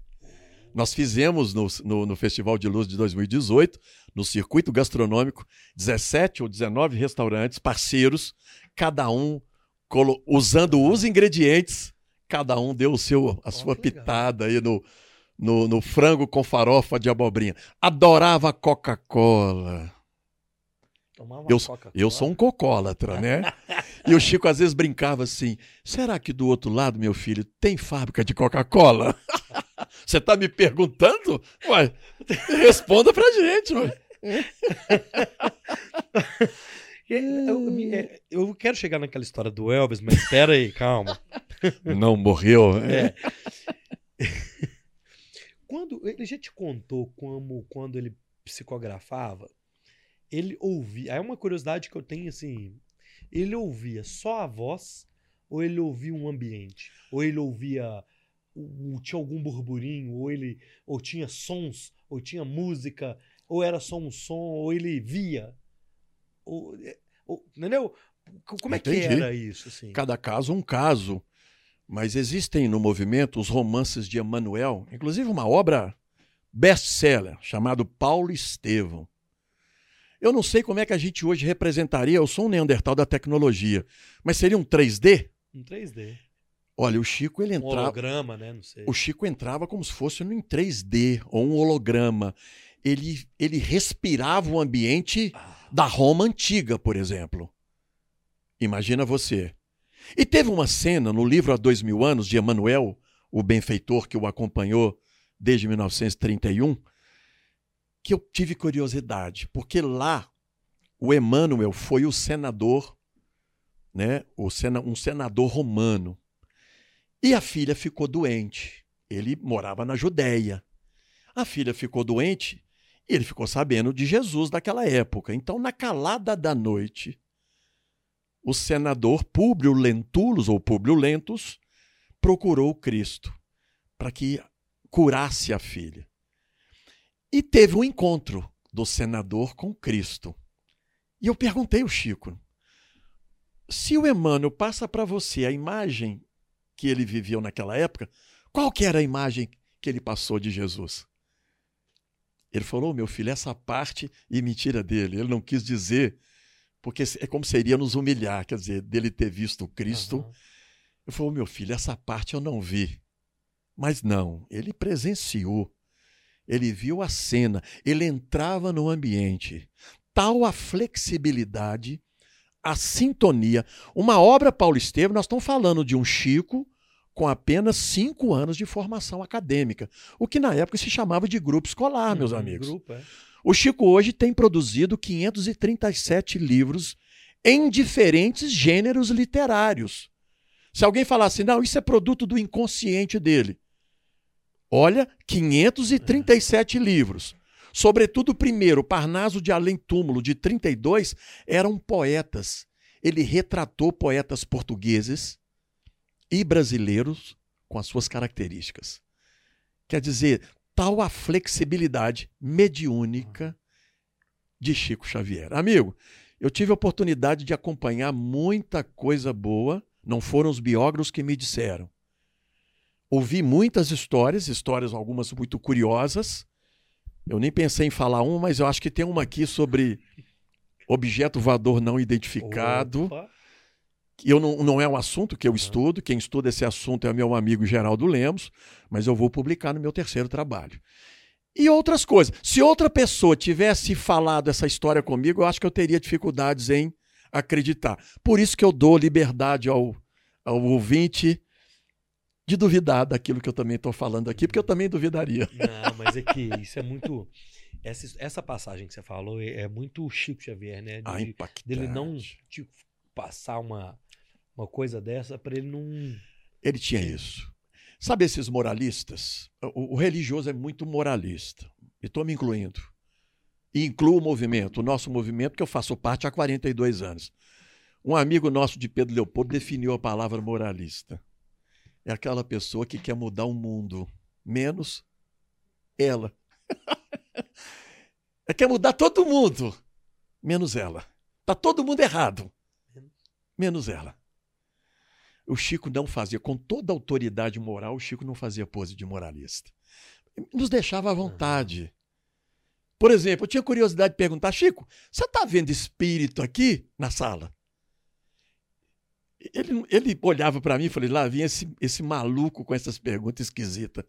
Nós fizemos no, no, no, Festival de Luz de 2018, no circuito gastronômico, 17 ou 19 restaurantes parceiros, cada um usando os ingredientes, cada um deu o seu, a sua pitada aí no, no, no frango com farofa de abobrinha. Adorava Coca-Cola. Eu, eu sou um cocólatra, né? e o Chico às vezes brincava assim: será que do outro lado, meu filho, tem fábrica de Coca-Cola? Você está me perguntando? Ué, responda pra gente, ué. Eu, é, eu, quero chegar naquela história do Elvis, mas espera aí, calma. Não morreu? É. Quando ele já te contou como quando ele psicografava, ele ouvia. Aí é uma curiosidade que eu tenho assim, ele ouvia só a voz ou ele ouvia um ambiente? Ou ele ouvia tinha algum burburinho, ou ele ou tinha sons, ou tinha música. Ou era só um som, ou ele via? Ou, é, ou- entendeu? Como é que Entendi. era isso? Assim? Cada caso um caso. Mas existem no movimento os romances de Emmanuel, inclusive uma obra best-seller chamado Paulo Estevão. Eu não sei como é que a gente hoje representaria, eu sou um Neandertal da tecnologia, mas seria um 3D? Em 3D. Olha, o Chico ele Um entrava, holograma, né? Não sei. o Chico entrava como se fosse em 3D ou um holograma. Ele, ele respirava o ambiente Ah, da Roma antiga, por exemplo. Imagina você. E teve uma cena no livro Há Dois Mil Anos, de Emmanuel, o benfeitor que o acompanhou desde 1931, que eu tive curiosidade, porque lá o Emmanuel foi o senador, né, o sena, um senador romano. E a filha ficou doente. Ele morava na Judéia. A filha ficou doente e ele ficou sabendo de Jesus daquela época. Então, na calada da noite, o senador Públio Lentulus, ou Públio Lentus, procurou Cristo para que curasse a filha. E teve um encontro do senador com Cristo. E eu perguntei ao Chico: se o Emmanuel passa para você a imagem que ele viveu naquela época, qual que era a imagem que ele passou de Jesus? Ele falou, meu filho, essa parte e mentira dele. Ele não quis dizer, porque é como seria nos humilhar, quer dizer, dele ter visto Cristo. aham. Eu falei, meu filho, essa parte eu não vi. Mas não, ele presenciou. Ele viu a cena, ele entrava no ambiente. Tal a flexibilidade, a sintonia. Uma obra Paulo Estevam, nós estamos falando de um Chico com apenas cinco anos de formação acadêmica, o que na época se chamava de grupo escolar, meus Uhum, amigos. Grupo, é. O Chico hoje tem produzido 537 livros em diferentes gêneros literários. Se alguém falar assim, não, isso é produto do inconsciente dele. Olha, 537 livros. Sobretudo o primeiro, Parnaso de Além Túmulo, de 32, eram poetas. Ele retratou poetas portugueses e brasileiros com as suas características. Quer dizer, tal a flexibilidade mediúnica de Chico Xavier. Amigo, eu tive a oportunidade de acompanhar muita coisa boa, não foram os biógrafos que me disseram. Ouvi muitas histórias, histórias algumas muito curiosas. Eu nem pensei em falar uma, mas eu acho que tem uma aqui sobre objeto voador não identificado. Opa. Eu não, não é um assunto que eu estudo, quem estuda esse assunto é meu amigo Geraldo Lemos, mas eu vou publicar no meu terceiro trabalho. E outras coisas. Se outra pessoa tivesse falado essa história comigo, eu acho que eu teria dificuldades em acreditar. Por isso que eu dou liberdade ao, ao ouvinte de duvidar daquilo que eu também estou falando aqui, porque eu também duvidaria. Não, mas é que isso é muito. Essa, essa passagem que você falou é, é muito Chico Xavier, né? Ah, De- impactante. dele não te passar uma, uma coisa dessa pra ele não. Ele tinha isso. Sabe esses moralistas? O, o religioso é muito moralista. E estou me incluindo. E incluo o movimento, o nosso movimento, que eu faço parte há 42 anos. Um amigo nosso de Pedro Leopoldo definiu a palavra moralista. É aquela pessoa que quer mudar o mundo, menos ela. é quer mudar todo mundo, menos ela. Tá todo mundo errado, menos ela. O Chico não fazia, com toda a autoridade moral, o Chico não fazia pose de moralista. Nos deixava à vontade. Por exemplo, eu tinha curiosidade de perguntar, Chico, você está vendo espírito aqui na sala? Ele, ele olhava para mim e falei, lá vinha esse, esse maluco com essas perguntas esquisitas.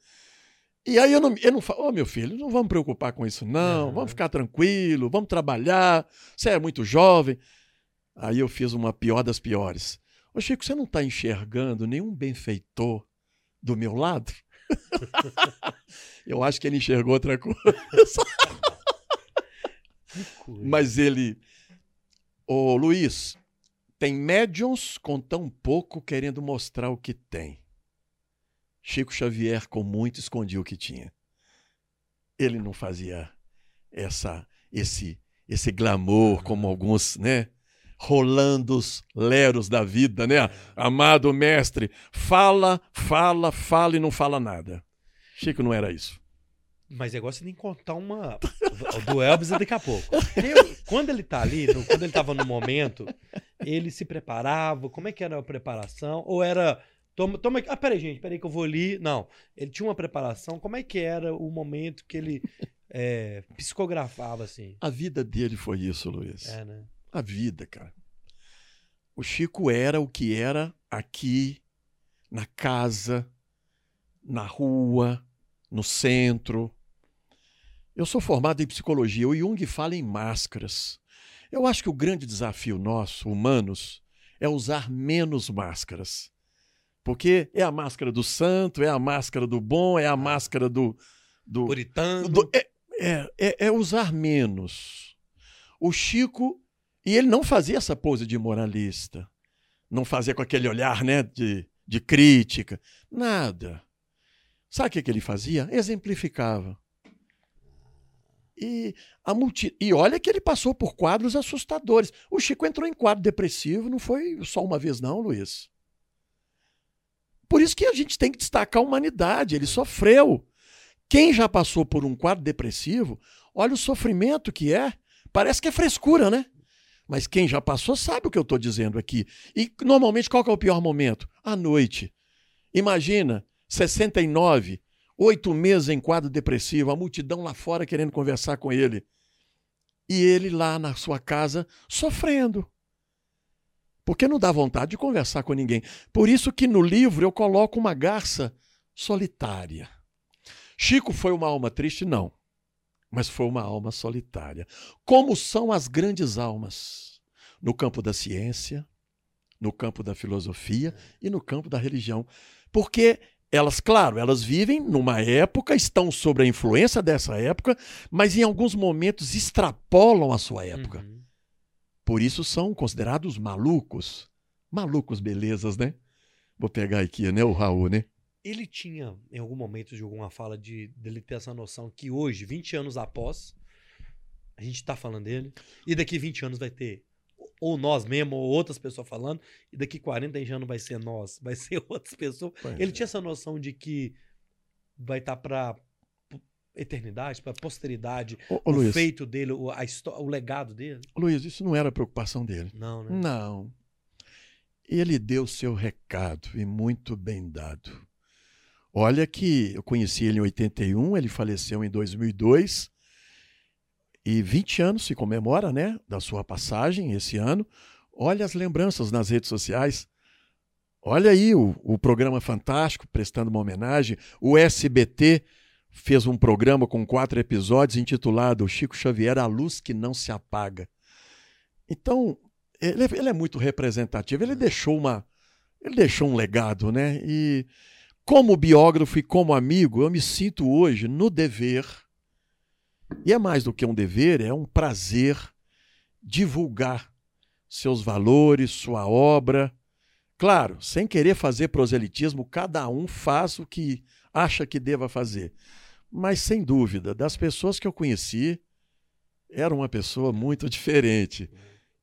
E aí eu não, eu não falo, ô meu filho, não vamos preocupar com isso, não, vamos ficar tranquilo, vamos trabalhar, você é muito jovem. Aí eu fiz uma pior das piores. Ô Chico, você não está enxergando nenhum benfeitor do meu lado? eu acho que ele enxergou outra coisa. Mas ele. Ô Luiz, tem médiums com tão pouco querendo mostrar o que tem. Chico Xavier, com muito, escondia o que tinha. Ele não fazia essa, esse, esse glamour como alguns, né? Rolando os leros da vida, né? Amado mestre, fala, fala, fala e não fala nada. Chico não era isso. Mas é você tem que contar uma. Do Elvis é daqui a pouco. Eu- quando ele tá ali, no- quando ele tava no momento, ele se preparava. Como é que era a preparação? Ou era. Toma, toma. Ah, peraí, gente, peraí que eu vou ali. Não. Ele tinha uma preparação. Como é que era o momento que ele é, psicografava, assim? A vida dele foi isso, Luiz. É, né? A vida, cara. O Chico era o que era aqui, na casa, na rua, no centro. Eu sou formado em psicologia. O Jung fala em máscaras. Eu acho que o grande desafio nosso, humanos, é usar menos máscaras. Porque é a máscara do santo, é a máscara do bom, é a máscara do. do, Puritano. do- é, é, é- é usar menos. O Chico. E ele não fazia essa pose de moralista. Não fazia com aquele olhar né, de, de crítica. Nada. Sabe o que, que ele fazia? Exemplificava. E, a multi... e olha que ele passou por quadros assustadores. O Chico entrou em quadro depressivo, não foi só uma vez, não, Luiz. Por isso que a gente tem que destacar a humanidade. Ele sofreu. Quem já passou por um quadro depressivo, olha o sofrimento que é. Parece que é frescura, né? Mas quem já passou sabe o que eu estou dizendo aqui. E normalmente qual é o pior momento? À noite. Imagina, 69, oito meses em quadro depressivo, a multidão lá fora querendo conversar com ele. E ele lá na sua casa sofrendo. Porque não dá vontade de conversar com ninguém. Por isso que no livro eu coloco uma garça solitária. Chico foi uma alma triste? Não. Mas foi uma alma solitária. Como são as grandes almas? No campo da ciência, no campo da filosofia e no campo da religião. Porque elas, claro, elas vivem numa época, estão sob a influência dessa época, mas em alguns momentos extrapolam a sua época. Uhum. Por isso são considerados malucos. Malucos, belezas, né? Vou pegar aqui, né, o Raul, né? Ele tinha, em algum momento de alguma fala, de dele ter essa noção que hoje, 20 anos após, a gente tá falando dele, e daqui 20 anos vai ter ou nós mesmo, ou outras pessoas falando, e daqui 40 já não vai ser nós, vai ser outras pessoas. Pois Ele é. tinha essa noção de que vai estar pra p- eternidade, pra posteridade, Ô, ô, o Luiz, feito dele, o, a o legado dele? Luiz, isso não era preocupação dele. Não, né? Não. Ele deu seu recado e muito bem dado. Olha que eu conheci ele em 81, ele faleceu em 2002. E 20 anos se comemora, né, da sua passagem esse ano. Olha as lembranças nas redes sociais. Olha aí o, o programa fantástico, prestando uma homenagem. O SBT fez um programa com quatro episódios intitulado Chico Xavier, A Luz que Não Se Apaga. Então, ele, é- ele é muito representativo. Ele deixou uma, ele deixou um legado, né? E como biógrafo e como amigo, eu me sinto hoje no dever. E é mais do que um dever, é um prazer divulgar seus valores, sua obra. Claro, sem querer fazer proselitismo, cada um faz o que acha que deva fazer. Mas sem dúvida, das pessoas que eu conheci, era uma pessoa muito diferente.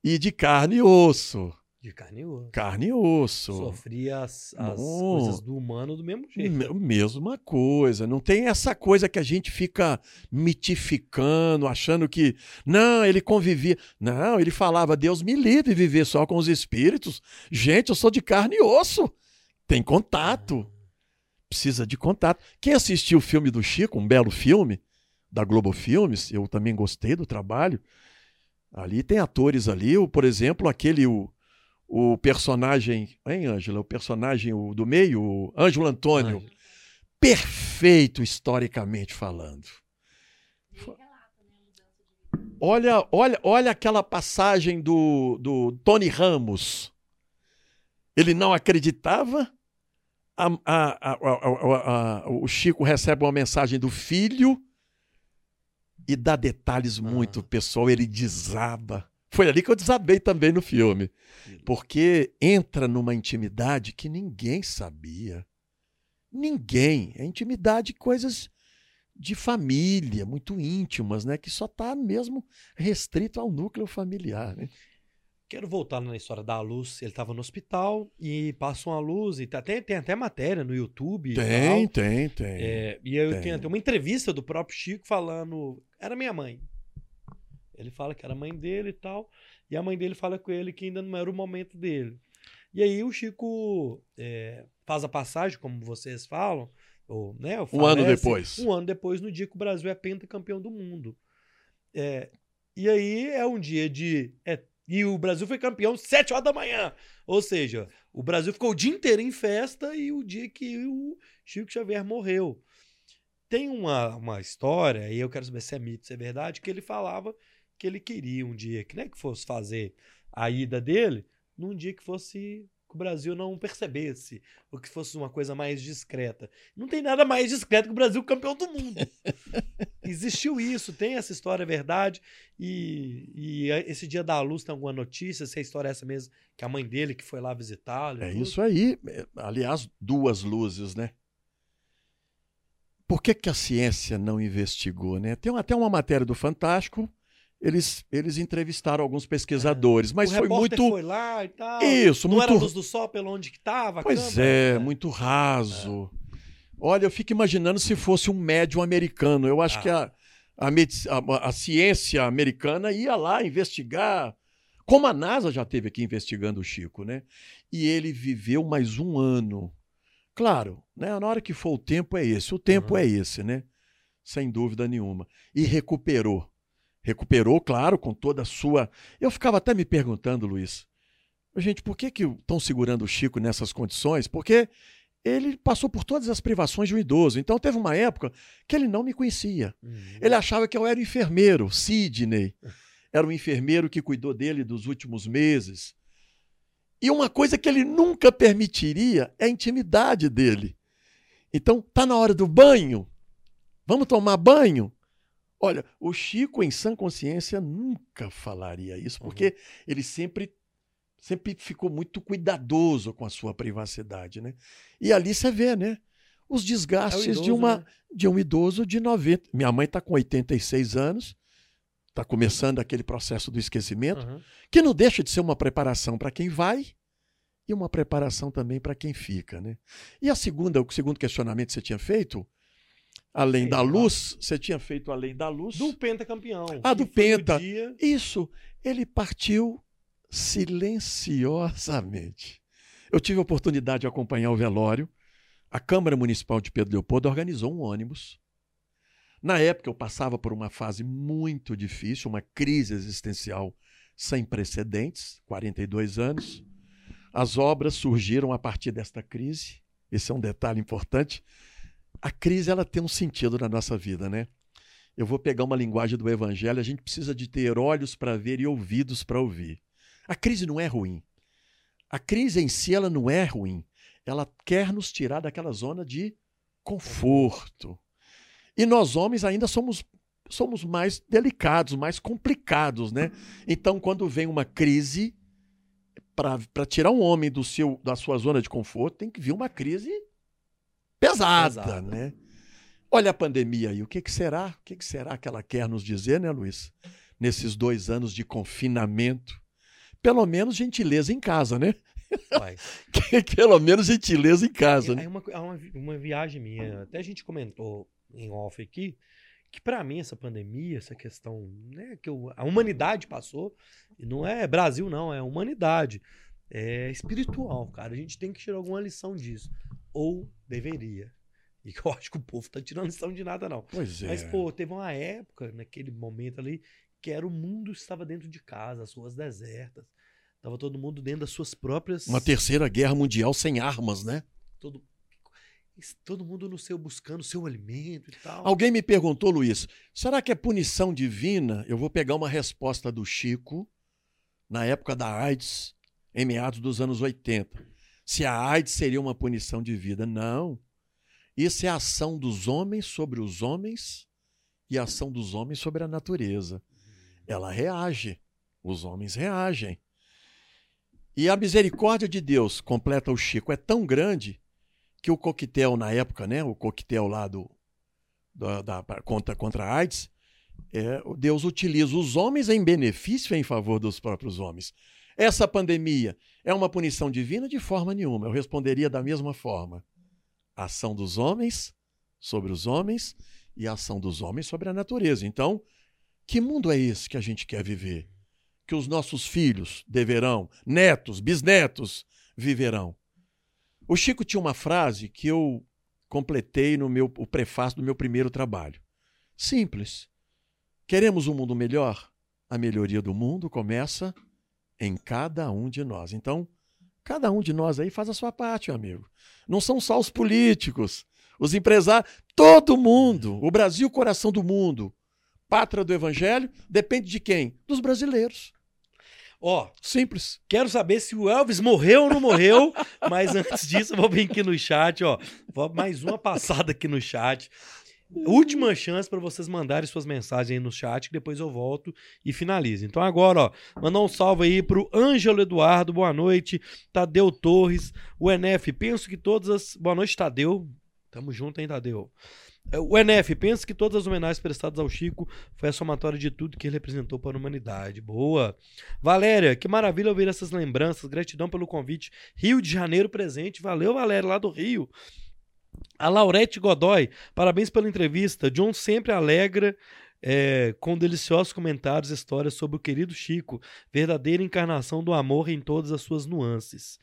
E de carne e osso. De carne e osso. Carne e osso. Sofria as, as coisas do humano do mesmo jeito. Me- Mesma coisa. Não tem essa coisa que a gente fica mitificando, achando que. Não, ele convivia. Não, ele falava, Deus me livre viver só com os espíritos. Gente, eu sou de carne e osso. Tem contato. Precisa de contato. Quem assistiu o filme do Chico, um belo filme, da Globo Filmes, eu também gostei do trabalho. Ali tem atores ali, o, por exemplo, aquele. O, o personagem. Hein, Ângela? O personagem o, do meio, o Ângelo Antônio Ângelo. perfeito historicamente falando. Olha, olha, olha aquela passagem do, do Tony Ramos. Ele não acreditava. a- a- a- a- a- o Chico recebe uma mensagem do filho e dá detalhes muito Ah. pessoal. Ele desaba. Foi ali que eu desabei também no filme. Porque entra numa intimidade que ninguém sabia. Ninguém. É intimidade, coisas de família, muito íntimas, né? Que só está mesmo restrito ao núcleo familiar. Né? Quero voltar na história da luz. Ele estava no hospital e passa uma luz e tem, até matéria no YouTube. Tem, tem, tem. É, e eu Tem. tenho até uma entrevista do próprio Chico falando. Era minha mãe. Ele fala que era a mãe dele e tal. E a mãe dele fala com ele que ainda não era o momento dele. E aí o Chico é, faz a passagem, como vocês falam. Ou, né, ou Um ano falece, depois. Um ano depois, no dia que o Brasil é pentacampeão do mundo. É, e aí é um dia de. é, e o Brasil foi campeão sete horas da manhã. Ou seja, o Brasil ficou o dia inteiro em festa e o dia que o Chico Xavier morreu. Tem uma, uma história, e eu quero saber se é mito, se é verdade, que ele falava que ele queria um dia que, né, que fosse fazer a ida dele num dia que fosse que o Brasil não percebesse, ou que fosse uma coisa mais discreta. Não tem nada mais discreto que o Brasil campeão do mundo. Existiu isso, tem essa história, é verdade. E, e esse dia da luz tem alguma notícia? Se a história é essa mesmo, que a mãe dele que foi lá visitá-lo. É tudo? isso aí. É, Aliás, duas luzes, né? Por que, que a ciência não investigou, né? Tem até uma matéria do Fantástico, eles, eles entrevistaram alguns pesquisadores, mas o foi muito. foi lá e tal. Isso, não muito. era luz do sol pelo onde que tava? a Pois câmera? é, muito raso. Olha, eu fico imaginando se fosse um médium americano. Eu acho Ah. que a, a, a- a ciência americana ia lá investigar. Como a NASA já teve aqui investigando o Chico, né? E ele viveu mais um ano. Claro, né? Na hora que for o tempo é esse. O tempo Uhum. é esse, né? Sem dúvida nenhuma. E recuperou. Recuperou, claro, com toda a sua. Eu ficava até me perguntando, Luiz, gente, por que que estão segurando o Chico nessas condições? Porque ele passou por todas as privações de um idoso. Então teve uma época que ele não me conhecia. Uhum. Ele achava que eu era enfermeiro, Sidney. Era um enfermeiro que cuidou dele dos últimos meses. E uma coisa que ele nunca permitiria é a intimidade dele. Então, tá na hora do banho. Vamos tomar banho? Olha, o Chico, em sã consciência, nunca falaria isso, porque ele sempre, sempre ficou muito cuidadoso com a sua privacidade, né? E ali você vê, né? Os É desgastes de, idoso, uma, né? de um idoso de 90. Minha mãe está com 86 anos, está começando aquele processo do esquecimento, Uhum. que não deixa de ser uma preparação para quem vai e uma preparação também para quem fica, né? E a segunda, o segundo questionamento que você tinha feito, além Sei da lá. luz, você tinha feito além da luz. Do pentacampeão. Ah, do penta. dia- Isso, ele partiu silenciosamente. Eu tive a oportunidade de acompanhar o velório. A Câmara Municipal de Pedro Leopoldo organizou um ônibus. Na época, eu passava por uma fase muito difícil, uma crise existencial sem precedentes, 42 anos. As obras surgiram a partir desta crise. Esse é um detalhe importante. A crise ela tem um sentido na nossa vida, né? Eu vou pegar uma linguagem do evangelho, a gente precisa de ter olhos para ver e ouvidos para ouvir. A crise não é ruim. A crise em si ela não é ruim. Ela quer nos tirar daquela zona de conforto. E nós homens ainda somos somos mais delicados, mais complicados, né? Então, quando vem uma crise para tirar um homem do seu da sua zona de conforto, tem que vir uma crise pesada, Pesada. né? Olha a pandemia aí, o que, que será? O que, que será que ela quer nos dizer, né, Luiz? Nesses dois anos de confinamento. Pelo menos gentileza em casa, né? Pelo menos gentileza em casa, É né? uma, é uma, uma viagem minha, até a gente comentou em off aqui, que pra mim essa pandemia, essa questão, né, que o- a humanidade passou, e não é Brasil não, é humanidade, é espiritual, cara. A gente tem que tirar alguma lição disso, ou deveria. E eu acho que o povo tá tirando lição de nada não. Pois é. Mas pô, teve uma época naquele momento ali que era o mundo estava dentro de casa, as ruas desertas. Tava todo mundo dentro das suas próprias Uma terceira guerra mundial sem armas, né? todo, todo mundo no seu buscando o seu alimento e tal. Alguém me perguntou, Luiz, será que é punição divina? Eu vou pegar uma resposta do Chico, na época da AIDS, em meados dos anos 80. Se a AIDS seria uma punição de vida. Não. Isso é a ação dos homens sobre os homens e a ação dos homens sobre a natureza. Ela reage. Os homens reagem. E a misericórdia de Deus, completa o Chico, é tão grande que o coquetel, na época, né? O coquetel lá do, da, da- contra, contra a AIDS, é, Deus utiliza os homens em benefício em favor dos próprios homens. essa pandemia é uma punição divina? De forma nenhuma. Eu responderia da mesma forma. A ação dos homens sobre os homens e a ação dos homens sobre a natureza. Então, que mundo é esse que a gente quer viver? Que os nossos filhos deverão, netos, bisnetos, viverão. O Chico tinha uma frase que eu completei no meu o prefácio do meu primeiro trabalho. Simples. Queremos um mundo melhor? A melhoria do mundo começa em cada um de nós. Então, cada um de nós aí faz a sua parte, meu amigo. Não são só os políticos, os empresários, todo mundo. O Brasil, coração do mundo. Pátria do evangelho, depende de quem? Dos brasileiros. Ó, Simples. quero saber se o Elvis morreu ou não morreu, mas antes disso eu vou vir aqui no chat, ó. Vou mais uma passada aqui no chat. Última chance para vocês mandarem suas mensagens aí no chat, que depois eu volto e finalizo. Então agora, ó, mandar um salve aí pro Ângelo Eduardo, boa noite. Tadeu Torres, o NF, penso que todas as. Boa noite, Tadeu. Tamo junto, hein, Tadeu. É, O NF, penso que todas as homenagens prestadas ao Chico foi a somatória de tudo que ele representou para a humanidade. Boa. Valéria, que maravilha ouvir essas lembranças. Gratidão pelo convite. Rio de Janeiro presente. Valeu, Valéria, lá do Rio. A Laurete Godoy, parabéns pela entrevista. John sempre alegra é, com deliciosos comentários e histórias sobre o querido Chico, verdadeira encarnação do amor em todas as suas nuances.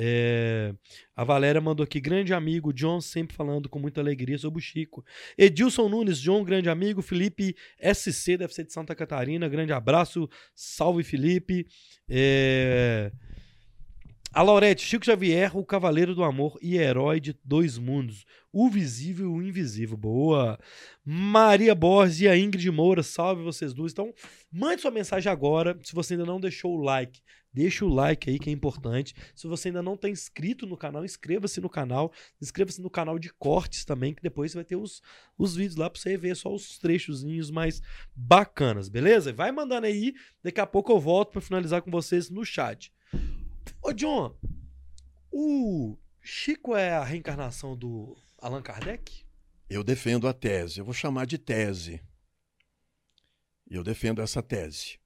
É, a Valéria mandou aqui, grande amigo, John sempre falando com muita alegria sobre o Chico. Edilson Nunes, John, grande amigo. Felipe SC, deve ser de Santa Catarina, grande abraço. Salve, Felipe. É, a Laurete, Chico Xavier, o cavaleiro do amor e herói de dois mundos, o visível e o invisível. Boa! Maria Borges e a Ingrid Moura, salve vocês duas. Então, mande sua mensagem agora. Se você ainda não deixou o like, deixa o like aí que é importante. Se você ainda não está inscrito no canal, inscreva-se no canal. Inscreva-se no canal de cortes também, que depois vai ter os, os vídeos lá para você ver só os trechozinhos mais bacanas, beleza? Vai mandando aí, daqui a pouco eu volto para finalizar com vocês no chat. Ô, John, o Chico é a reencarnação do Allan Kardec? Eu defendo a tese. Eu vou chamar de tese. Eu defendo essa tese.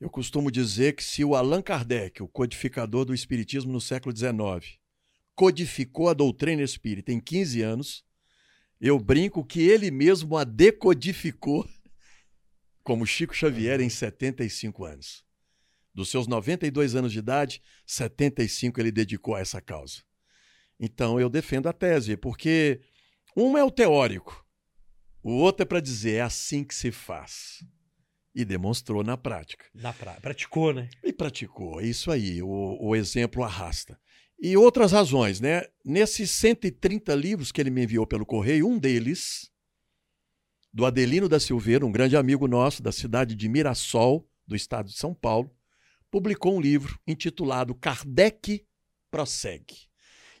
Eu costumo dizer que se o Allan Kardec, o codificador do Espiritismo no século XIX, codificou a doutrina espírita em 15 anos, eu brinco que ele mesmo a decodificou como Chico Xavier em 75 anos. Dos seus 92 anos de idade, 75 ele dedicou a essa causa. Então eu defendo a tese, porque um é o teórico, o outro é para dizer é assim que se faz. E demonstrou na prática. Na pra... Praticou, né? E praticou, é isso aí, o, o exemplo arrasta. E outras razões, né? Nesses 130 livros que ele me enviou pelo correio, um deles, do Adelino da Silveira, um grande amigo nosso da cidade de Mirassol, do estado de São Paulo, publicou um livro intitulado Kardec Prossegue.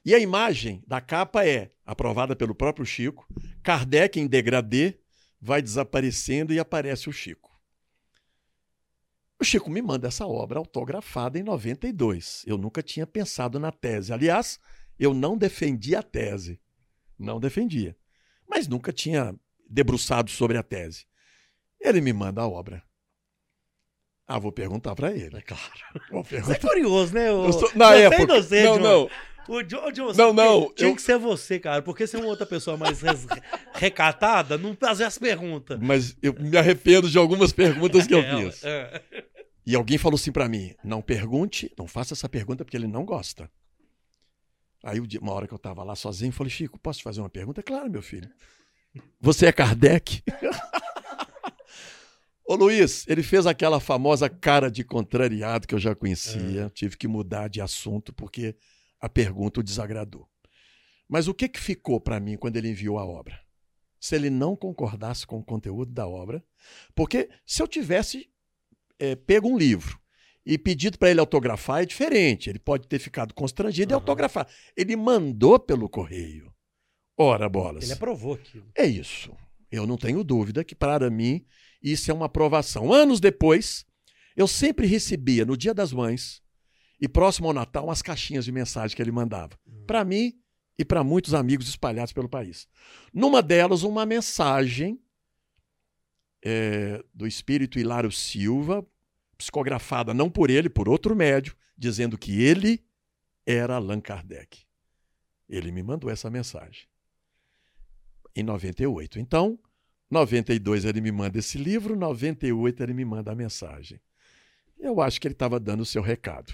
E a imagem da capa é aprovada pelo próprio Chico. Kardec em degradê vai desaparecendo e aparece o Chico. O Chico me manda essa obra autografada em 92. Eu nunca tinha pensado na tese. Aliás, eu não defendia a tese. Não defendia. Mas nunca tinha debruçado sobre a tese. Ele me manda a obra. Ah, vou perguntar para ele. É claro. Você é curioso, né? O... Eu sou- na Gostei época. você, não, John. não. O John, o John, Não, não, Tinha eu- que ser você, cara. Porque ser uma outra pessoa mais recatada, não fazer as perguntas. Mas eu me arrependo de algumas perguntas que eu É, fiz. é. E alguém falou assim para mim: não pergunte, não faça essa pergunta porque ele não gosta. Aí uma hora que eu tava lá sozinho, eu falei: Chico, posso te fazer uma pergunta? Claro, meu filho. Você é Kardec? Ô Luiz, ele fez aquela famosa cara de contrariado que eu já conhecia. Tive que mudar de assunto porque a pergunta o desagradou. Mas o que, que ficou para mim quando ele enviou a obra? Se ele não concordasse com o conteúdo da obra, porque se eu tivesse é, pego um livro e pedido para ele autografar é diferente. Ele pode ter ficado constrangido e Aham. autografar. Ele mandou pelo correio. Ora, bolas. Ele aprovou aquilo. É isso. Eu não tenho dúvida que, para mim, isso é uma aprovação. Anos depois, eu sempre recebia, no Dia das Mães e próximo ao Natal, umas caixinhas de mensagem que ele mandava. Para mim e para muitos amigos espalhados pelo país. Numa delas, uma mensagem é, do espírito Hilário Silva, psicografada não por ele, por outro médio, dizendo que ele era Allan Kardec. Ele me mandou essa mensagem. Em 98. Então, 92 ele me manda esse livro, 98 ele me manda a mensagem. Eu acho que ele estava dando o seu recado.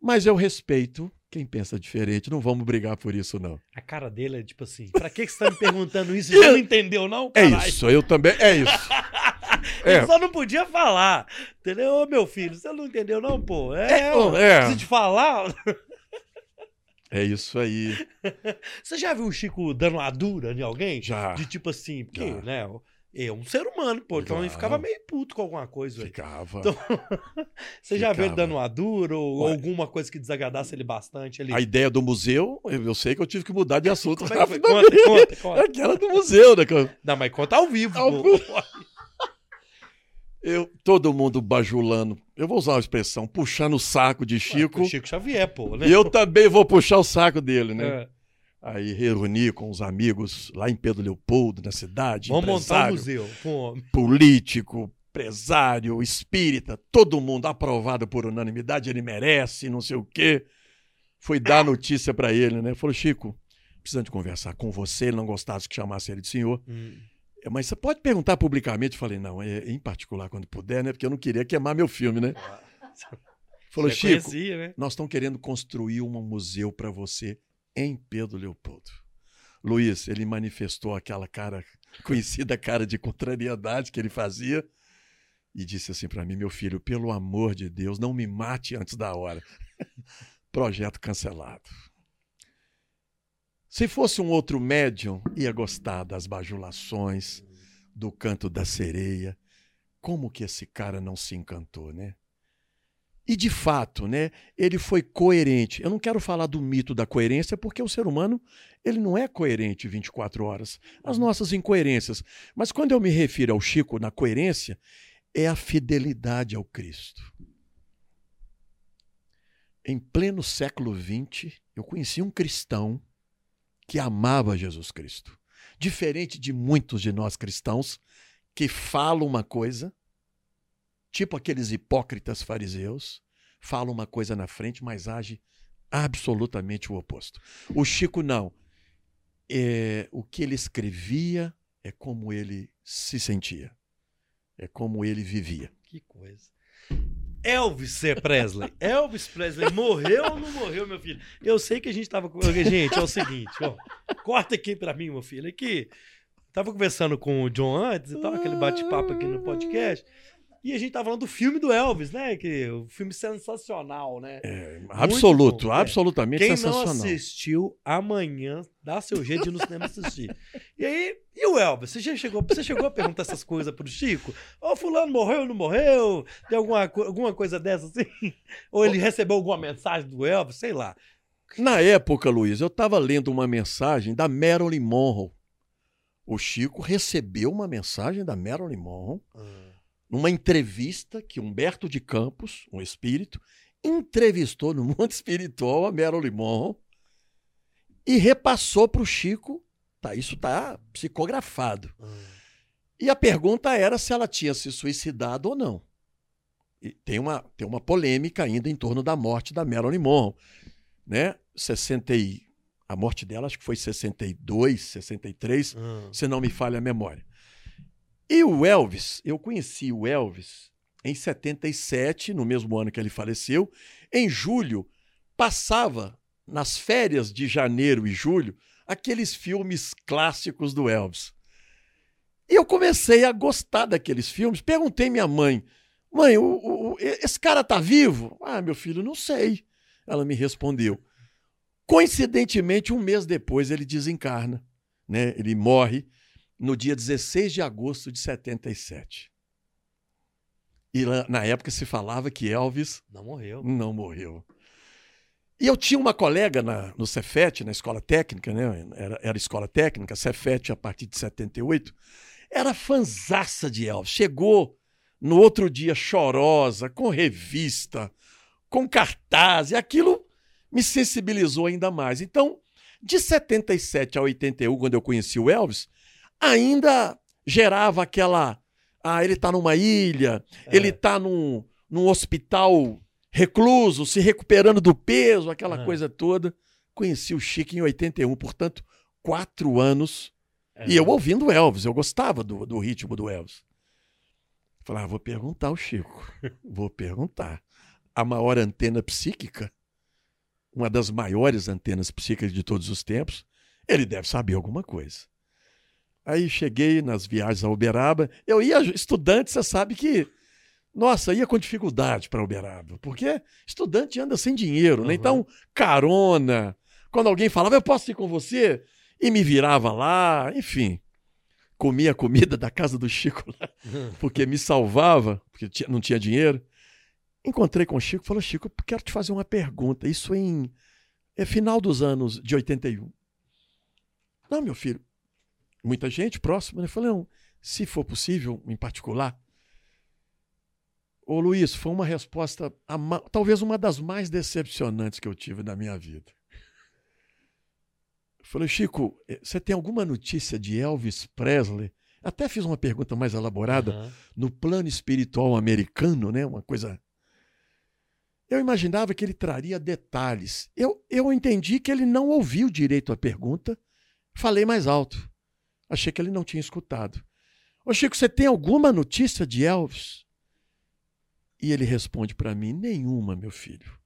Mas eu respeito quem pensa diferente, não vamos brigar por isso, não. A cara dele é tipo assim: pra que, que você tá me perguntando isso? Você já não entendeu, não? É Caralho. isso, eu também. É isso. Ele É. só não podia falar. Entendeu? Ô, meu filho, você não entendeu, não, pô? É, É, ó, é. preciso te falar. É isso aí. Você já viu o Chico dando uma dura em alguém? Já. De tipo assim, porque, Já. né? É um ser humano, pô. Então ele Já. ficava meio puto com alguma coisa. Ficava. Então, Você já viu ele Ficava. dando uma dura ou Ué. alguma coisa que desagradasse ele bastante? Ele... A ideia do museu, eu eu sei que eu tive que mudar de assunto Como é que. Conta, conta, conta. Aquela do museu, né? eu- Não, mas conta ao vivo, Ao pô. Eu, todo mundo bajulando. Eu vou usar uma expressão, puxando o saco de Chico. O Chico Xavier, pô, né? E eu também vou puxar o saco dele, né? É. Aí reuni com os amigos lá em Pedro Leopoldo, na cidade. Vamos montar um museu com homem. político, empresário, espírita, todo mundo aprovado por unanimidade, ele merece, não sei o quê. Fui dar a notícia pra ele, né? Falou, Chico, precisando de conversar com você, ele não gostasse que chamasse ele de senhor. Hum. "É, Mas você pode perguntar publicamente? Eu falei, não, é, em particular quando puder, né? Porque eu não queria queimar meu filme, né? Falou, Chico, conhecia, né? nós estamos querendo construir um museu para você em Pedro Leopoldo. Luiz, ele manifestou aquela cara, conhecida cara de contrariedade que ele fazia e disse assim para mim, meu filho, pelo amor de Deus, não me mate antes da hora. Projeto cancelado. Se fosse um outro médium, ia gostar das bajulações, do canto da sereia. Como que esse cara não se encantou, né? E de fato, né, ele foi coerente. Eu não quero falar do mito da coerência, porque o ser humano ele não é coerente 24 horas. As nossas incoerências. Mas quando eu me refiro ao Chico na coerência, é a fidelidade ao Cristo. Em pleno século XX, eu conheci um cristão que amava Jesus Cristo. Diferente de muitos de nós cristãos que falam uma coisa, tipo aqueles hipócritas fariseus, falam uma coisa na frente, mas age absolutamente o oposto. O Chico não. É, o que ele escrevia é como ele se sentia, é como ele vivia. Que coisa. Elvis C. Presley. Elvis Presley morreu ou não morreu, meu filho? Eu sei que a gente tava. Gente, é o seguinte, ó. Corta aqui pra mim, meu filho. Aqui. Tava conversando com o John antes e tal, aquele bate-papo aqui no podcast. E a gente tava falando do filme do Elvis, né? Que o filme sensacional, né? Absoluto, bom, é. absolutamente Quem não sensacional. assistiu, amanhã dá seu jeito de ir no cinema assistir. E aí, e o Elvis? Você já chegou, você chegou a perguntar essas coisas pro Chico? Ô, fulano morreu ou não morreu? Tem alguma, alguma coisa dessa assim? Ou ele recebeu alguma mensagem do Elvis? Sei lá. Na época, Luiz, eu estava lendo uma mensagem da Marilyn Monroe. O Chico recebeu uma mensagem da Marilyn Monroe numa entrevista que Humberto de Campos, um espírito, entrevistou no mundo espiritual a Marilyn Monroe e repassou para o Chico. Tá, isso está psicografado. E a pergunta era se ela tinha se suicidado ou não. E tem uma, tem uma polêmica ainda em torno da morte da Marilyn Monroe. Né? 60 e... A morte dela acho que foi 62, 63, se não me falha a memória. E o Elvis, eu conheci o Elvis em 77, no mesmo ano que ele faleceu. Em julho, passava nas férias de janeiro e julho aqueles filmes clássicos do Elvis. E eu comecei a gostar daqueles filmes. Perguntei minha mãe: mãe, o, o- esse cara tá vivo? Ah, meu filho, não sei. Ela me respondeu. Coincidentemente, um mês depois, ele desencarna. Né? Ele morre no dia 16 de agosto de 77. E lá, na época se falava que Elvis Não morreu. não morreu. E eu tinha uma colega na, no Cefet, na escola técnica, né? Era, era escola técnica, Cefet a partir de 78. Era fanzaça de Elvis. Chegou no outro dia chorosa, com revista, com cartaz, e aquilo me sensibilizou ainda mais. Então, de 77 a 81, quando eu conheci o Elvis, ainda gerava aquela. Ah, ele está numa ilha, É. ele está num, num hospital recluso, se recuperando do peso, aquela Ah. coisa toda. Conheci o Chico em 81, portanto, quatro anos. É. E eu ouvindo Elvis, eu gostava do, do ritmo do Elvis. Falei, ah, vou perguntar ao Chico. Vou perguntar. A maior antena psíquica, uma das maiores antenas psíquicas de todos os tempos, ele deve saber alguma coisa. Aí cheguei nas viagens a Uberaba. Eu ia estudante, você sabe que. Nossa, ia com dificuldade para Uberaba, porque estudante anda sem dinheiro, né? Uhum. Então, carona. Quando alguém falava, eu posso ir com você? E me virava lá, enfim. Comia a comida da casa do Chico lá, porque me salvava, porque não tinha dinheiro. Encontrei com o Chico e falou: Chico, eu quero te fazer uma pergunta. Isso em é final dos anos de 81. Não, meu filho, muita gente próxima, né? Falei, não, se for possível, em particular. Ô Luiz, foi uma resposta, talvez uma das mais decepcionantes que eu tive na minha vida. Eu falei, Chico, eh, você tem alguma notícia de Elvis Presley? Até fiz uma pergunta mais elaborada Aham. no plano espiritual americano, né? Uma coisa. Eu imaginava que ele traria detalhes. Eu, eu entendi que ele não ouviu direito a pergunta. Falei mais alto. Achei que ele não tinha escutado. Ô Chico, você tem alguma notícia de Elvis? E ele responde para mim: nenhuma, meu filho.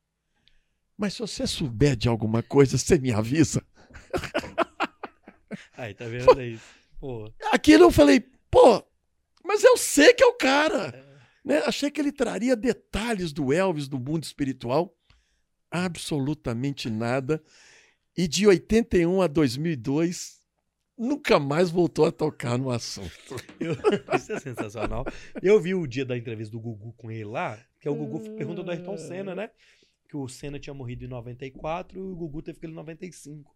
Mas se você souber de alguma coisa, você me avisa. Aí, tá vendo aí? Pô. Aquilo eu falei, pô, mas eu sei que é o cara. Né? Achei que ele traria detalhes do Elvis do mundo espiritual. Absolutamente nada. E de 81 a 2002, nunca mais voltou a tocar no assunto. Eu- isso é sensacional. Eu vi o dia da entrevista do Gugu com ele lá, que é o Gugu perguntou do Ayrton Senna, né? Que o Senna tinha morrido em 94 e o Gugu teve aquele em 95.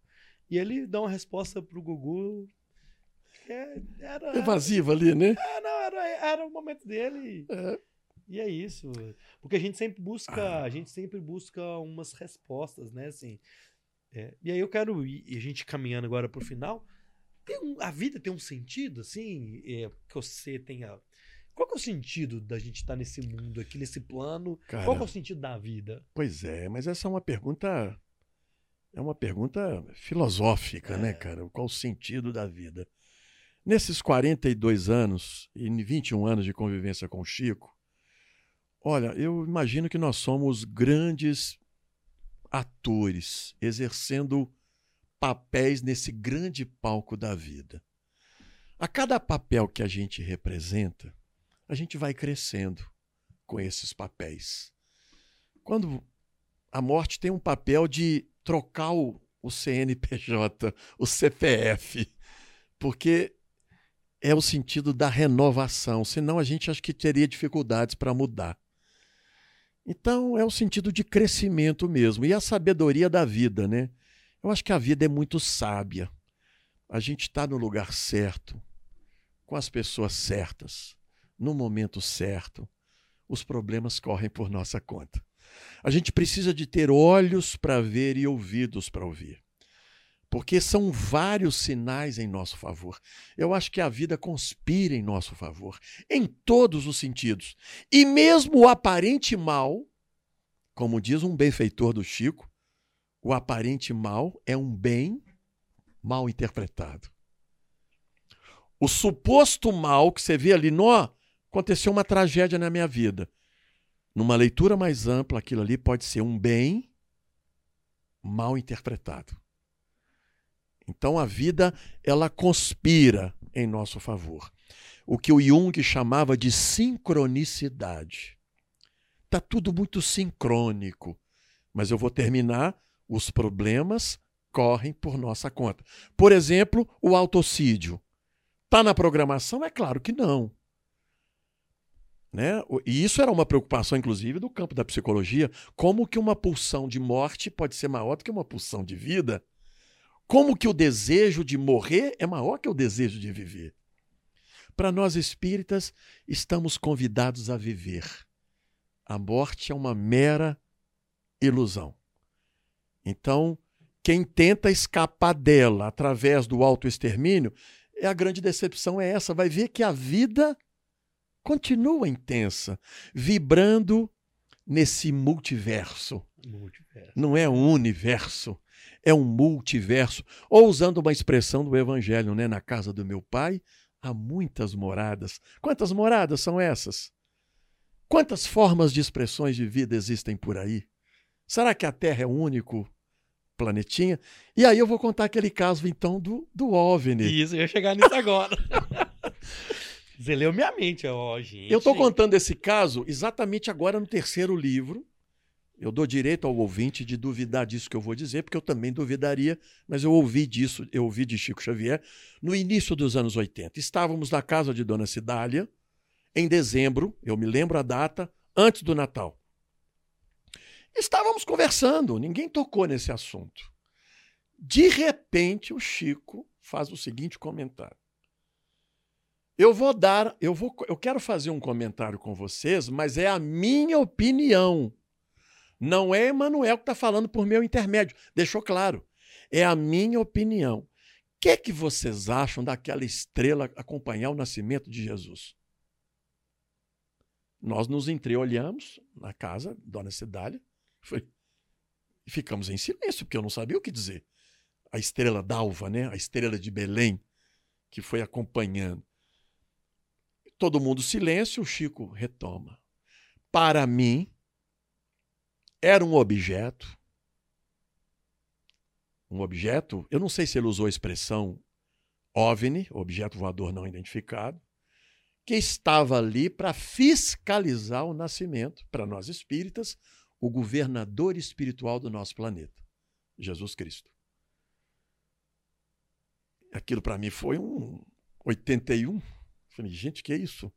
E ele dá uma resposta pro Gugu que é- era, Evasiva ali, né? é, não, era, era o momento dele. É. E é isso. Porque a gente sempre busca, a gente sempre busca umas respostas, né? Assim, é, e aí eu quero ir, e a gente caminhando agora pro final. Tem um- a vida tem um sentido, assim, é, que você tenha. Qual é o sentido da gente estar nesse mundo aqui, nesse plano? Cara, Qual é o sentido da vida? Pois é, mas essa é uma pergunta. É uma pergunta filosófica, né, cara? Qual o sentido da vida? Nesses 42 anos e 21 anos de convivência com o Chico, olha, eu imagino que nós somos grandes atores exercendo papéis nesse grande palco da vida. A cada papel que a gente representa, a gente vai crescendo com esses papéis. Quando a morte tem um papel de trocar o, o CNPJ, o CPF, porque é o sentido da renovação, senão a gente acho que teria dificuldades para mudar. Então é o sentido de crescimento mesmo e a sabedoria da vida, né? Eu acho que a vida é muito sábia. A gente está no lugar certo, com as pessoas certas, no momento certo. Os problemas correm por nossa conta. A gente precisa de ter olhos para ver e ouvidos para ouvir. Porque são vários sinais em nosso favor. Eu acho que a vida conspira em nosso favor, em todos os sentidos. E mesmo o aparente mal, como diz um benfeitor do Chico, o aparente mal é um bem mal interpretado. O suposto mal que você vê ali, nó, aconteceu uma tragédia na minha vida. Numa leitura mais ampla, aquilo ali pode ser um bem mal interpretado. Então a vida, ela conspira em nosso favor. O que o Jung chamava de sincronicidade. Está tudo muito sincrônico. Mas eu vou terminar, os problemas correm por nossa conta. Por exemplo, o autocídio. Está na programação? É claro que não. Né? E isso era uma preocupação, inclusive, do campo da psicologia. Como que uma pulsão de morte pode ser maior do que uma pulsão de vida? Como que o desejo de morrer é maior que o desejo de viver? Para nós espíritas, estamos convidados a viver. A morte é uma mera ilusão. Então, quem tenta escapar dela através do autoextermínio, é a grande decepção é essa, vai ver que a vida continua intensa, vibrando nesse multiverso. Multiverso. Não é um universo, é um multiverso. Ou usando uma expressão do Evangelho, né? Na casa do meu pai há muitas moradas. Quantas moradas são essas? Quantas formas de expressões de vida existem por aí? Será que a Terra é o único planetinha? E aí eu vou contar aquele caso, então, do, do OVNI. Isso, eu ia chegar nisso agora. Você leu minha mente, ó, gente. Eu estou contando esse caso exatamente agora no terceiro livro. Eu dou direito ao ouvinte de duvidar disso que eu vou dizer, porque eu também duvidaria, mas eu ouvi disso, eu ouvi de Chico Xavier no início dos anos 80. Estávamos na casa de Dona Cidália, em dezembro, eu me lembro a data, antes do Natal. Estávamos conversando, ninguém tocou nesse assunto. De repente, o Chico faz o seguinte comentário. Eu vou dar, eu vou, eu quero fazer um comentário com vocês, mas é a minha opinião. Não é Emanuel que está falando por meu intermédio. Deixou claro. É a minha opinião. O que, que vocês acham daquela estrela acompanhar o nascimento de Jesus? Nós nos entreolhamos na casa, Dona Cidália, e ficamos em silêncio, porque eu não sabia o que dizer. A estrela d'alva, né? a estrela de Belém, que foi acompanhando. Todo mundo silêncio, o Chico retoma. Para mim, era um objeto. Um objeto, eu não sei se ele usou a expressão OVNI, objeto voador não identificado, que estava ali para fiscalizar o nascimento, para nós espíritas, o governador espiritual do nosso planeta, Jesus Cristo. Aquilo para mim foi um 81. Falei, gente, que é isso?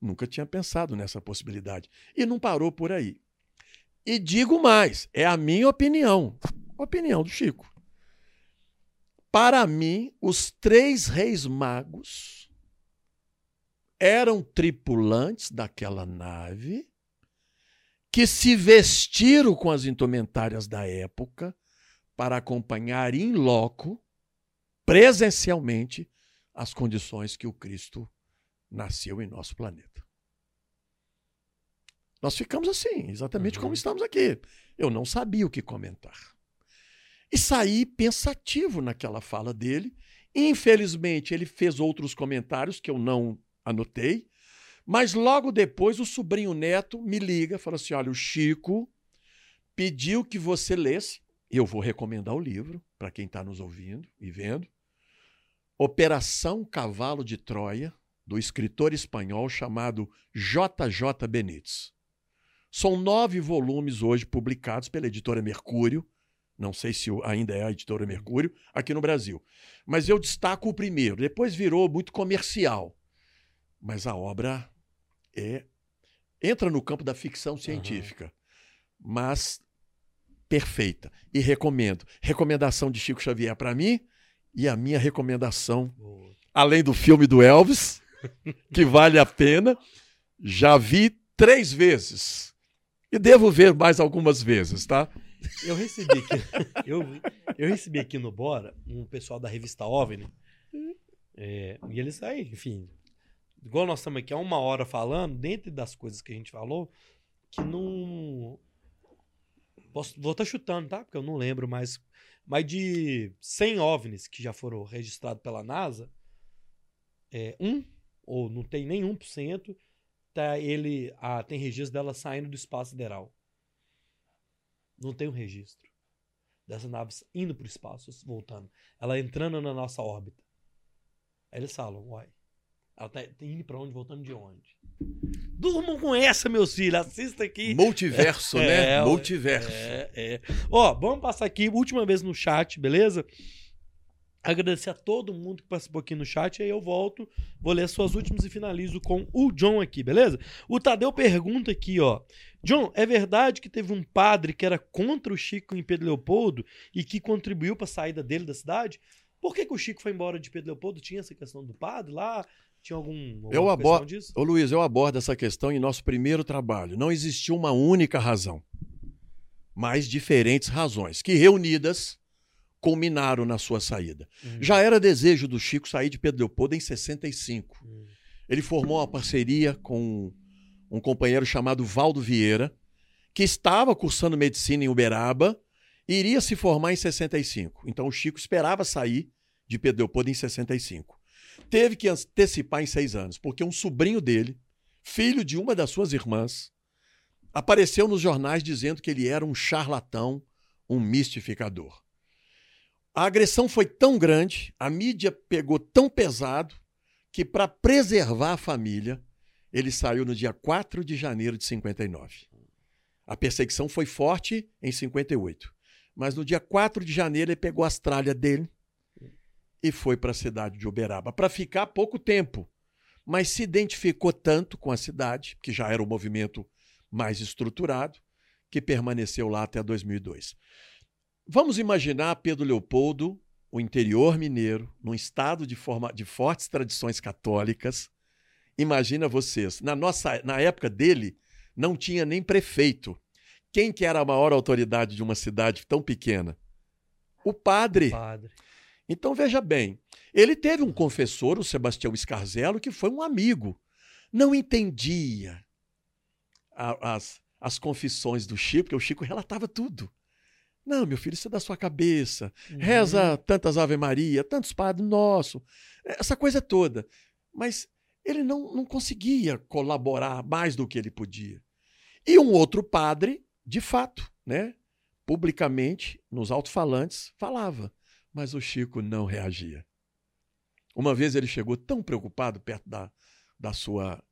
Nunca tinha pensado nessa possibilidade. E não parou por aí. E digo mais, é a minha opinião, opinião do Chico. Para mim, os três reis magos eram tripulantes daquela nave que se vestiram com as indumentárias da época para acompanhar em loco, presencialmente, as condições que o Cristo nasceu em nosso planeta. Nós ficamos assim, exatamente uhum. como estamos aqui. Eu não sabia o que comentar. E saí pensativo naquela fala dele. Infelizmente, ele fez outros comentários que eu não anotei. Mas logo depois, o sobrinho neto me liga, fala assim: olha, o Chico pediu que você lesse. Eu vou recomendar o livro para quem está nos ouvindo e vendo. Operação Cavalo de Troia, do escritor espanhol chamado J.J. Benítez. São nove volumes hoje publicados pela editora Mercúrio. Não sei se ainda é a editora Mercúrio, aqui no Brasil. Mas eu destaco o primeiro. Depois virou muito comercial. Mas a obra é entra no campo da ficção científica, uhum. mas perfeita. E recomendo. Recomendação de Chico Xavier para mim e a minha recomendação, Boa. além do filme do Elvis, que vale a pena, já vi três vezes. E devo ver mais algumas vezes, tá? Eu recebi aqui, eu, eu recebi aqui no Bora um pessoal da revista OVNI. É, e eles aí, enfim, igual nós estamos aqui há uma hora falando, dentro das coisas que a gente falou, que não. Posso, vou estar tá chutando, tá? Porque eu não lembro mais. Mas de 100 OVNIs que já foram registrados pela NASA, é, um, ou não tem nem 1%, tá ele ah, tem registro dela saindo do espaço sideral. Não tem um registro dessa nave indo para o espaço, voltando. Ela entrando na nossa órbita. Aí eles falam, uai, ela tá indo para onde, voltando de onde? Durmam com essa, meus filhos. Assista aqui. Multiverso, é, né? É, Multiverso. É, é. Ó, vamos passar aqui, última vez no chat, beleza? Agradecer a todo mundo que participou aqui no chat. Aí eu volto, vou ler as suas últimas e finalizo com o John aqui, beleza? O Tadeu pergunta aqui, ó. John, é verdade que teve um padre que era contra o Chico em Pedro Leopoldo e que contribuiu para a saída dele da cidade? Por que, que o Chico foi embora de Pedro Leopoldo? Tinha essa questão do padre lá? Tinha algum. Eu abordo. Ô Luiz, eu abordo essa questão em nosso primeiro trabalho. Não existiu uma única razão, mas diferentes razões que reunidas culminaram na sua saída. Uhum. Já era desejo do Chico sair de Pedro Leopoldo em 65. Uhum. Ele formou uma parceria com um companheiro chamado Valdo Vieira, que estava cursando medicina em Uberaba e iria se formar em 65. Então o Chico esperava sair de Pedro Leopoldo em 65. Teve que antecipar em seis anos, porque um sobrinho dele, filho de uma das suas irmãs, apareceu nos jornais dizendo que ele era um charlatão, um mistificador. A agressão foi tão grande, a mídia pegou tão pesado, que para preservar a família, ele saiu no dia 4 de janeiro de 59. A perseguição foi forte em 58. Mas no dia 4 de janeiro ele pegou a tralhas dele e foi para a cidade de Uberaba para ficar pouco tempo. Mas se identificou tanto com a cidade, que já era um movimento mais estruturado, que permaneceu lá até 2002. Vamos imaginar Pedro Leopoldo, o interior mineiro, num estado de, forma, de fortes tradições católicas. Imagina vocês, na nossa, na época dele, não tinha nem prefeito. Quem que era a maior autoridade de uma cidade tão pequena? O padre. O padre. Então veja bem, ele teve um confessor, o Sebastião Escarzelo, que foi um amigo. Não entendia a, as, as confissões do Chico, porque o Chico relatava tudo. Não, meu filho, isso é da sua cabeça. Uhum. Reza tantas Ave Maria, tantos Padres Nosso, essa coisa toda. Mas ele não, não conseguia colaborar mais do que ele podia. E um outro padre de fato, né? Publicamente, nos alto-falantes, falava, mas o Chico não reagia. Uma vez ele chegou tão preocupado perto da, da sua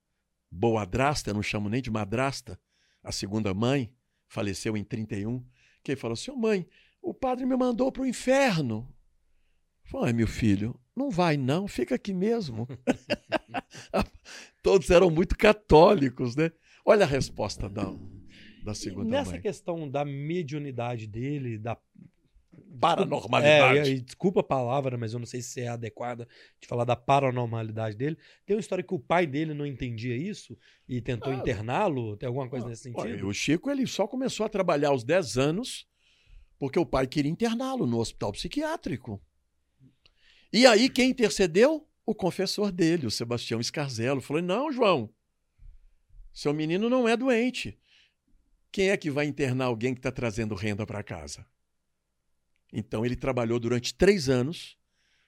boadrasta, eu não chamo nem de madrasta, a segunda mãe, faleceu em 31, que ele falou: Senhor mãe, o padre me mandou para o inferno. Falei, meu filho, não vai não, fica aqui mesmo. Todos eram muito católicos, né? Olha a resposta da, da segunda Nessa mãe. questão da mediunidade dele, da paranormalidade. É, desculpa a palavra, mas eu não sei se é adequada de falar da paranormalidade dele. Tem uma história que o pai dele não entendia isso e tentou ah, interná-lo? Tem alguma coisa ah, nesse sentido? Olha, o Chico ele só começou a trabalhar aos 10 anos porque o pai queria interná-lo no hospital psiquiátrico. E aí quem intercedeu? O confessor dele, o Sebastião Escarzelo. Falou: Não, João, seu menino não é doente. Quem é que vai internar alguém que está trazendo renda para casa? Então ele trabalhou durante três anos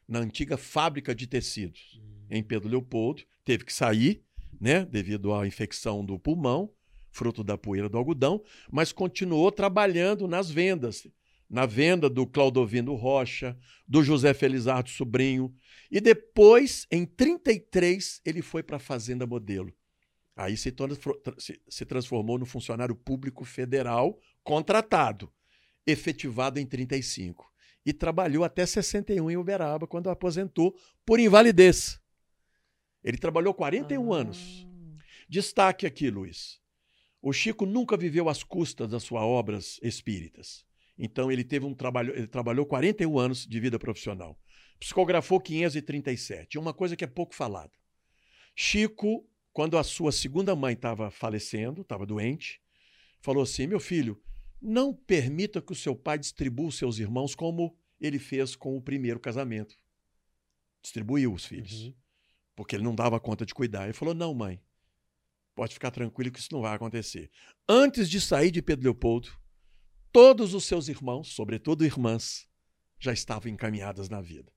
na antiga fábrica de tecidos em Pedro Leopoldo. Teve que sair, né, devido à infecção do pulmão, fruto da poeira do algodão, mas continuou trabalhando nas vendas. Na venda do Claudovino Rocha, do José Felizardo Sobrinho. E depois, em 33, ele foi para a Fazenda Modelo. Aí se, se transformou no funcionário público federal contratado, efetivado em 35. E trabalhou até 61 em Uberaba, quando aposentou por invalidez. Ele trabalhou 41 ah. anos. Destaque aqui, Luiz. O Chico nunca viveu às custas das suas obras espíritas. Então ele teve um trabalho, ele trabalhou 41 anos de vida profissional. Psicografou 537. Uma coisa que é pouco falada. Chico quando a sua segunda mãe estava falecendo, estava doente, falou assim: Meu filho, não permita que o seu pai distribua os seus irmãos como ele fez com o primeiro casamento. Distribuiu os filhos. Uhum. Porque ele não dava conta de cuidar. Ele falou: Não, mãe, pode ficar tranquilo que isso não vai acontecer. Antes de sair de Pedro Leopoldo, todos os seus irmãos, sobretudo irmãs, já estavam encaminhadas na vida.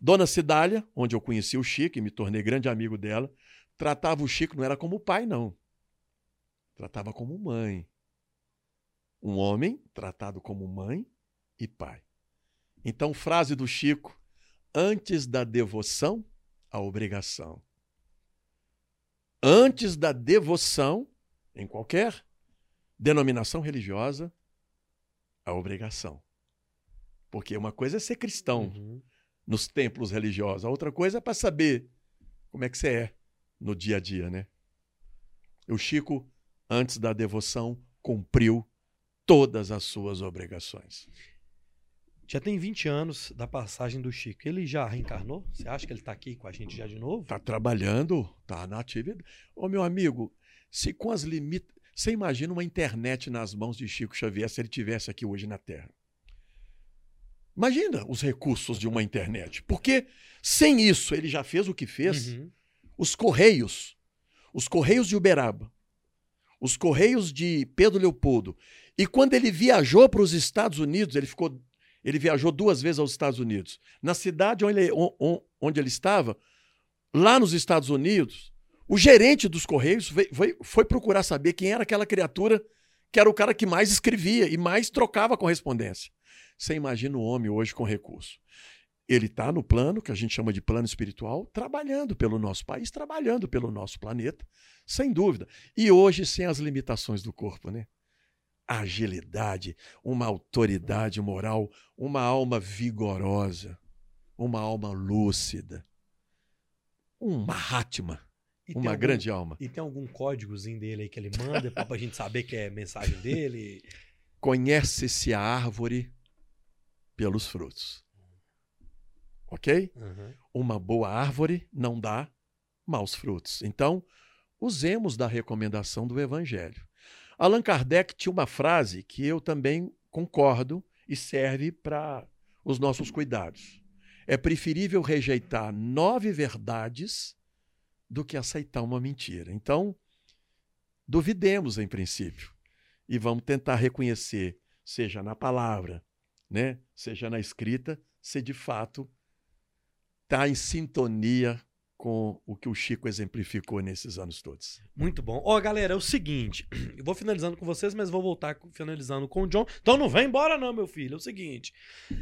Dona Cidália, onde eu conheci o Chico e me tornei grande amigo dela, tratava o Chico não era como pai, não. Tratava como mãe. Um homem tratado como mãe e pai. Então, frase do Chico: antes da devoção, a obrigação. Antes da devoção, em qualquer denominação religiosa, a obrigação. Porque uma coisa é ser cristão uhum. nos templos religiosos, a outra coisa é para saber como é que você é no dia a dia, né? O Chico, antes da devoção, cumpriu todas as suas obrigações. Já tem 20 anos da passagem do Chico. Ele já reencarnou? Você acha que ele está aqui com a gente já de novo? Está trabalhando, está na atividade. Ô, meu amigo, se com as limites. Você imagina uma internet nas mãos de Chico Xavier se ele tivesse aqui hoje na Terra. Imagina os recursos de uma internet. Porque sem isso ele já fez o que fez. Uhum os Correios, os Correios de Uberaba, os Correios de Pedro Leopoldo. E quando ele viajou para os Estados Unidos, ele ficou. Ele viajou duas vezes aos Estados Unidos. Na cidade onde ele, onde ele estava, lá nos Estados Unidos, o gerente dos Correios foi, foi procurar saber quem era aquela criatura que era o cara que mais escrevia e mais trocava correspondência. Você imagina o homem hoje com recurso. Ele está no plano, que a gente chama de plano espiritual, trabalhando pelo nosso país, trabalhando pelo nosso planeta, sem dúvida. E hoje sem as limitações do corpo, né? Agilidade, uma autoridade moral, uma alma vigorosa, uma alma lúcida, um Mahatma, uma algum, grande alma. E tem algum códigozinho dele aí que ele manda para a gente saber que é mensagem dele? Conhece-se a árvore pelos frutos. Ok? Uhum. Uma boa árvore não dá maus frutos. Então, usemos da recomendação do Evangelho. Allan Kardec tinha uma frase que eu também concordo e serve para os nossos cuidados. É preferível rejeitar nove verdades do que aceitar uma mentira. Então, duvidemos em princípio e vamos tentar reconhecer, seja na palavra, né, seja na escrita, se de fato está em sintonia com o que o Chico exemplificou nesses anos todos. Muito bom. Ó, galera, é o seguinte, eu vou finalizando com vocês, mas vou voltar finalizando com o John. Então não vem embora não, meu filho. É o seguinte,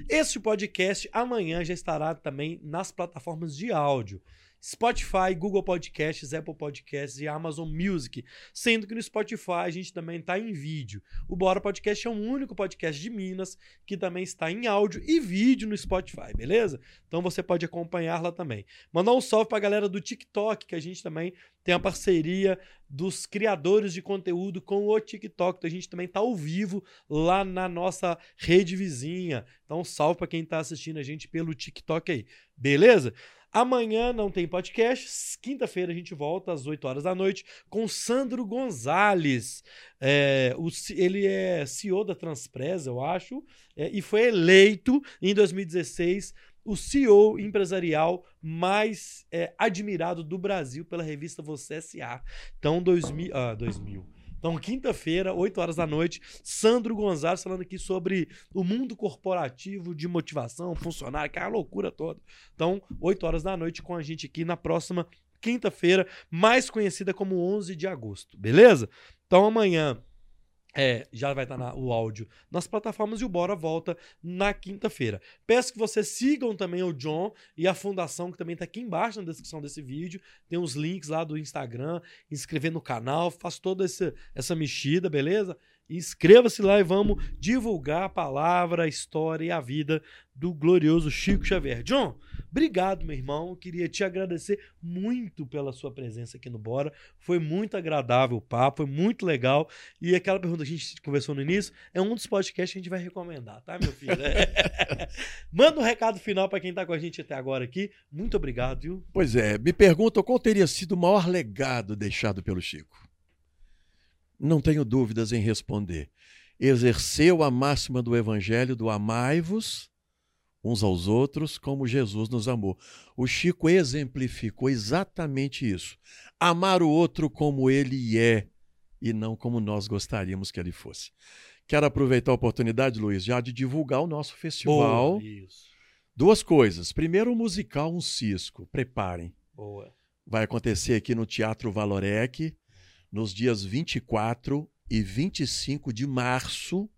este podcast amanhã já estará também nas plataformas de áudio. Spotify, Google Podcasts, Apple Podcasts e Amazon Music. Sendo que no Spotify a gente também está em vídeo. O Bora Podcast é o único podcast de Minas que também está em áudio e vídeo no Spotify, beleza? Então você pode acompanhar lá também. Mandar um salve para a galera do TikTok, que a gente também tem a parceria dos criadores de conteúdo com o TikTok. Então a gente também está ao vivo lá na nossa rede vizinha. Então salve para quem está assistindo a gente pelo TikTok aí, beleza? Amanhã não tem podcast. Quinta-feira a gente volta às 8 horas da noite com Sandro Gonzalez. É, o, ele é CEO da Transpresa, eu acho, é, e foi eleito em 2016 o CEO empresarial mais é, admirado do Brasil pela revista Você S.A. Então, 2000, ah, 2000 então, quinta-feira, 8 horas da noite, Sandro Gonzalez falando aqui sobre o mundo corporativo de motivação, funcionário, que é loucura toda. Então, 8 horas da noite com a gente aqui na próxima quinta-feira, mais conhecida como 11 de agosto, beleza? Então, amanhã é, já vai estar o áudio nas plataformas e o Bora volta na quinta-feira. Peço que vocês sigam também o John e a fundação, que também está aqui embaixo na descrição desse vídeo. Tem os links lá do Instagram, inscrever no canal, faz toda essa, essa mexida, beleza? Inscreva-se lá e vamos divulgar a palavra, a história e a vida do glorioso Chico Xavier. John, obrigado, meu irmão. Eu queria te agradecer muito pela sua presença aqui no Bora. Foi muito agradável o papo, foi muito legal. E aquela pergunta que a gente conversou no início é um dos podcasts que a gente vai recomendar, tá, meu filho? Manda um recado final para quem está com a gente até agora aqui. Muito obrigado, viu? Pois é, me perguntam qual teria sido o maior legado deixado pelo Chico. Não tenho dúvidas em responder. Exerceu a máxima do Evangelho do amai-vos uns aos outros como Jesus nos amou. O Chico exemplificou exatamente isso. Amar o outro como ele é e não como nós gostaríamos que ele fosse. Quero aproveitar a oportunidade, Luiz, já de divulgar o nosso festival. Boa, Duas coisas. Primeiro, o musical Um Cisco. Preparem. Boa. Vai acontecer aqui no Teatro Valorec nos dias 24 e 25 de março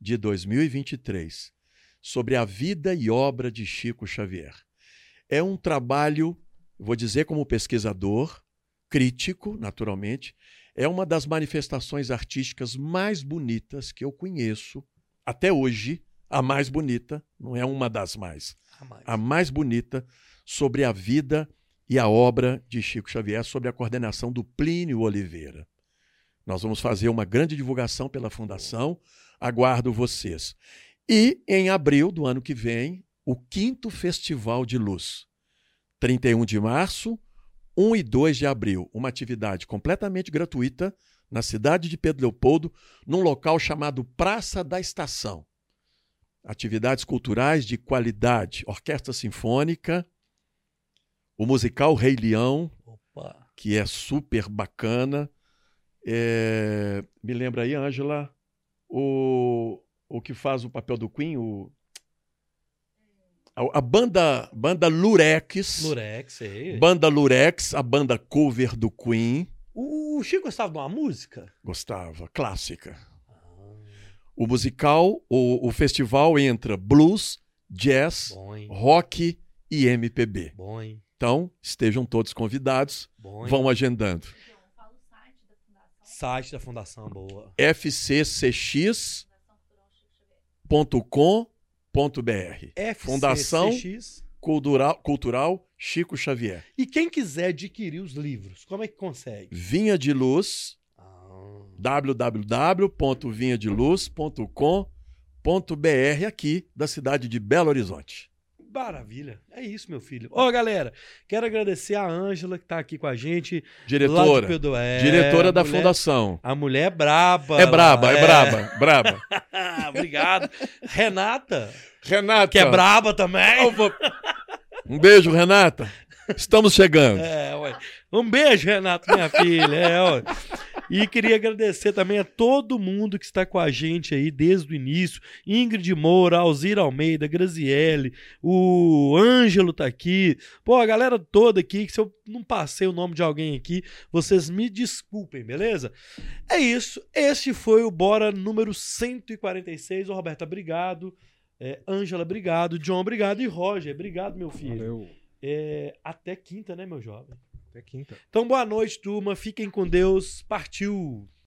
de 2023, sobre a vida e obra de Chico Xavier. É um trabalho, vou dizer como pesquisador, crítico, naturalmente, é uma das manifestações artísticas mais bonitas que eu conheço até hoje. A mais bonita, não é uma das mais, a mais, a mais bonita sobre a vida e a obra de Chico Xavier sob a coordenação do Plínio Oliveira. Nós vamos fazer uma grande divulgação pela Fundação, aguardo vocês. E em abril do ano que vem, o quinto Festival de Luz. 31 de março, 1 e 2 de abril, uma atividade completamente gratuita na cidade de Pedro Leopoldo, num local chamado Praça da Estação. Atividades culturais de qualidade, orquestra sinfônica, o musical Rei Leão, Opa. que é super bacana, É, me lembra aí, Ângela, o, o que faz o papel do Queen, o, a, a banda, banda Lurex. Lurex, sei. Banda Lurex, a banda cover do Queen. O, Chico gostava de uma música? Gostava, clássica. O musical, o, o festival entra blues, jazz, Bom, rock e MPB. Bom? Então, estejam todos convidados, Bom, vão agendando. Então, fala o site da fundação. Boa. fccx.com.br Fundação. Cultural, Cultural Chico Xavier. E quem quiser adquirir os livros, como é que consegue? Vinha de Luz, Ah, www.vinhadeluz.com.br aqui da cidade de Belo Horizonte. Maravilha. É isso, meu filho. Ó, galera, quero agradecer a Ângela que tá aqui com a gente. Diretora, Pedro- é, diretora da mulher- fundação. A mulher é braba. É braba, é ela braba, braba. Obrigado. Renata, Renata. que é braba também. Um beijo, Renata. Estamos chegando. É, ué. Um beijo, Renato, minha filha. É, ué. E queria agradecer também a todo mundo que está com a gente aí desde o início. Ingrid Moura, Alzira Almeida, Graziele, o Ângelo tá aqui. Pô, a galera toda aqui, que se eu não passei o nome de alguém aqui, vocês me desculpem, beleza? É isso. Este foi o Bora número 146. Ô, Roberta, obrigado. É, Ângela, obrigado. John, obrigado. E Roger, obrigado, meu filho. Valeu. É, até quinta, né, meu jovem? Até quinta. Então, boa noite, turma. Fiquem com Deus. Partiu!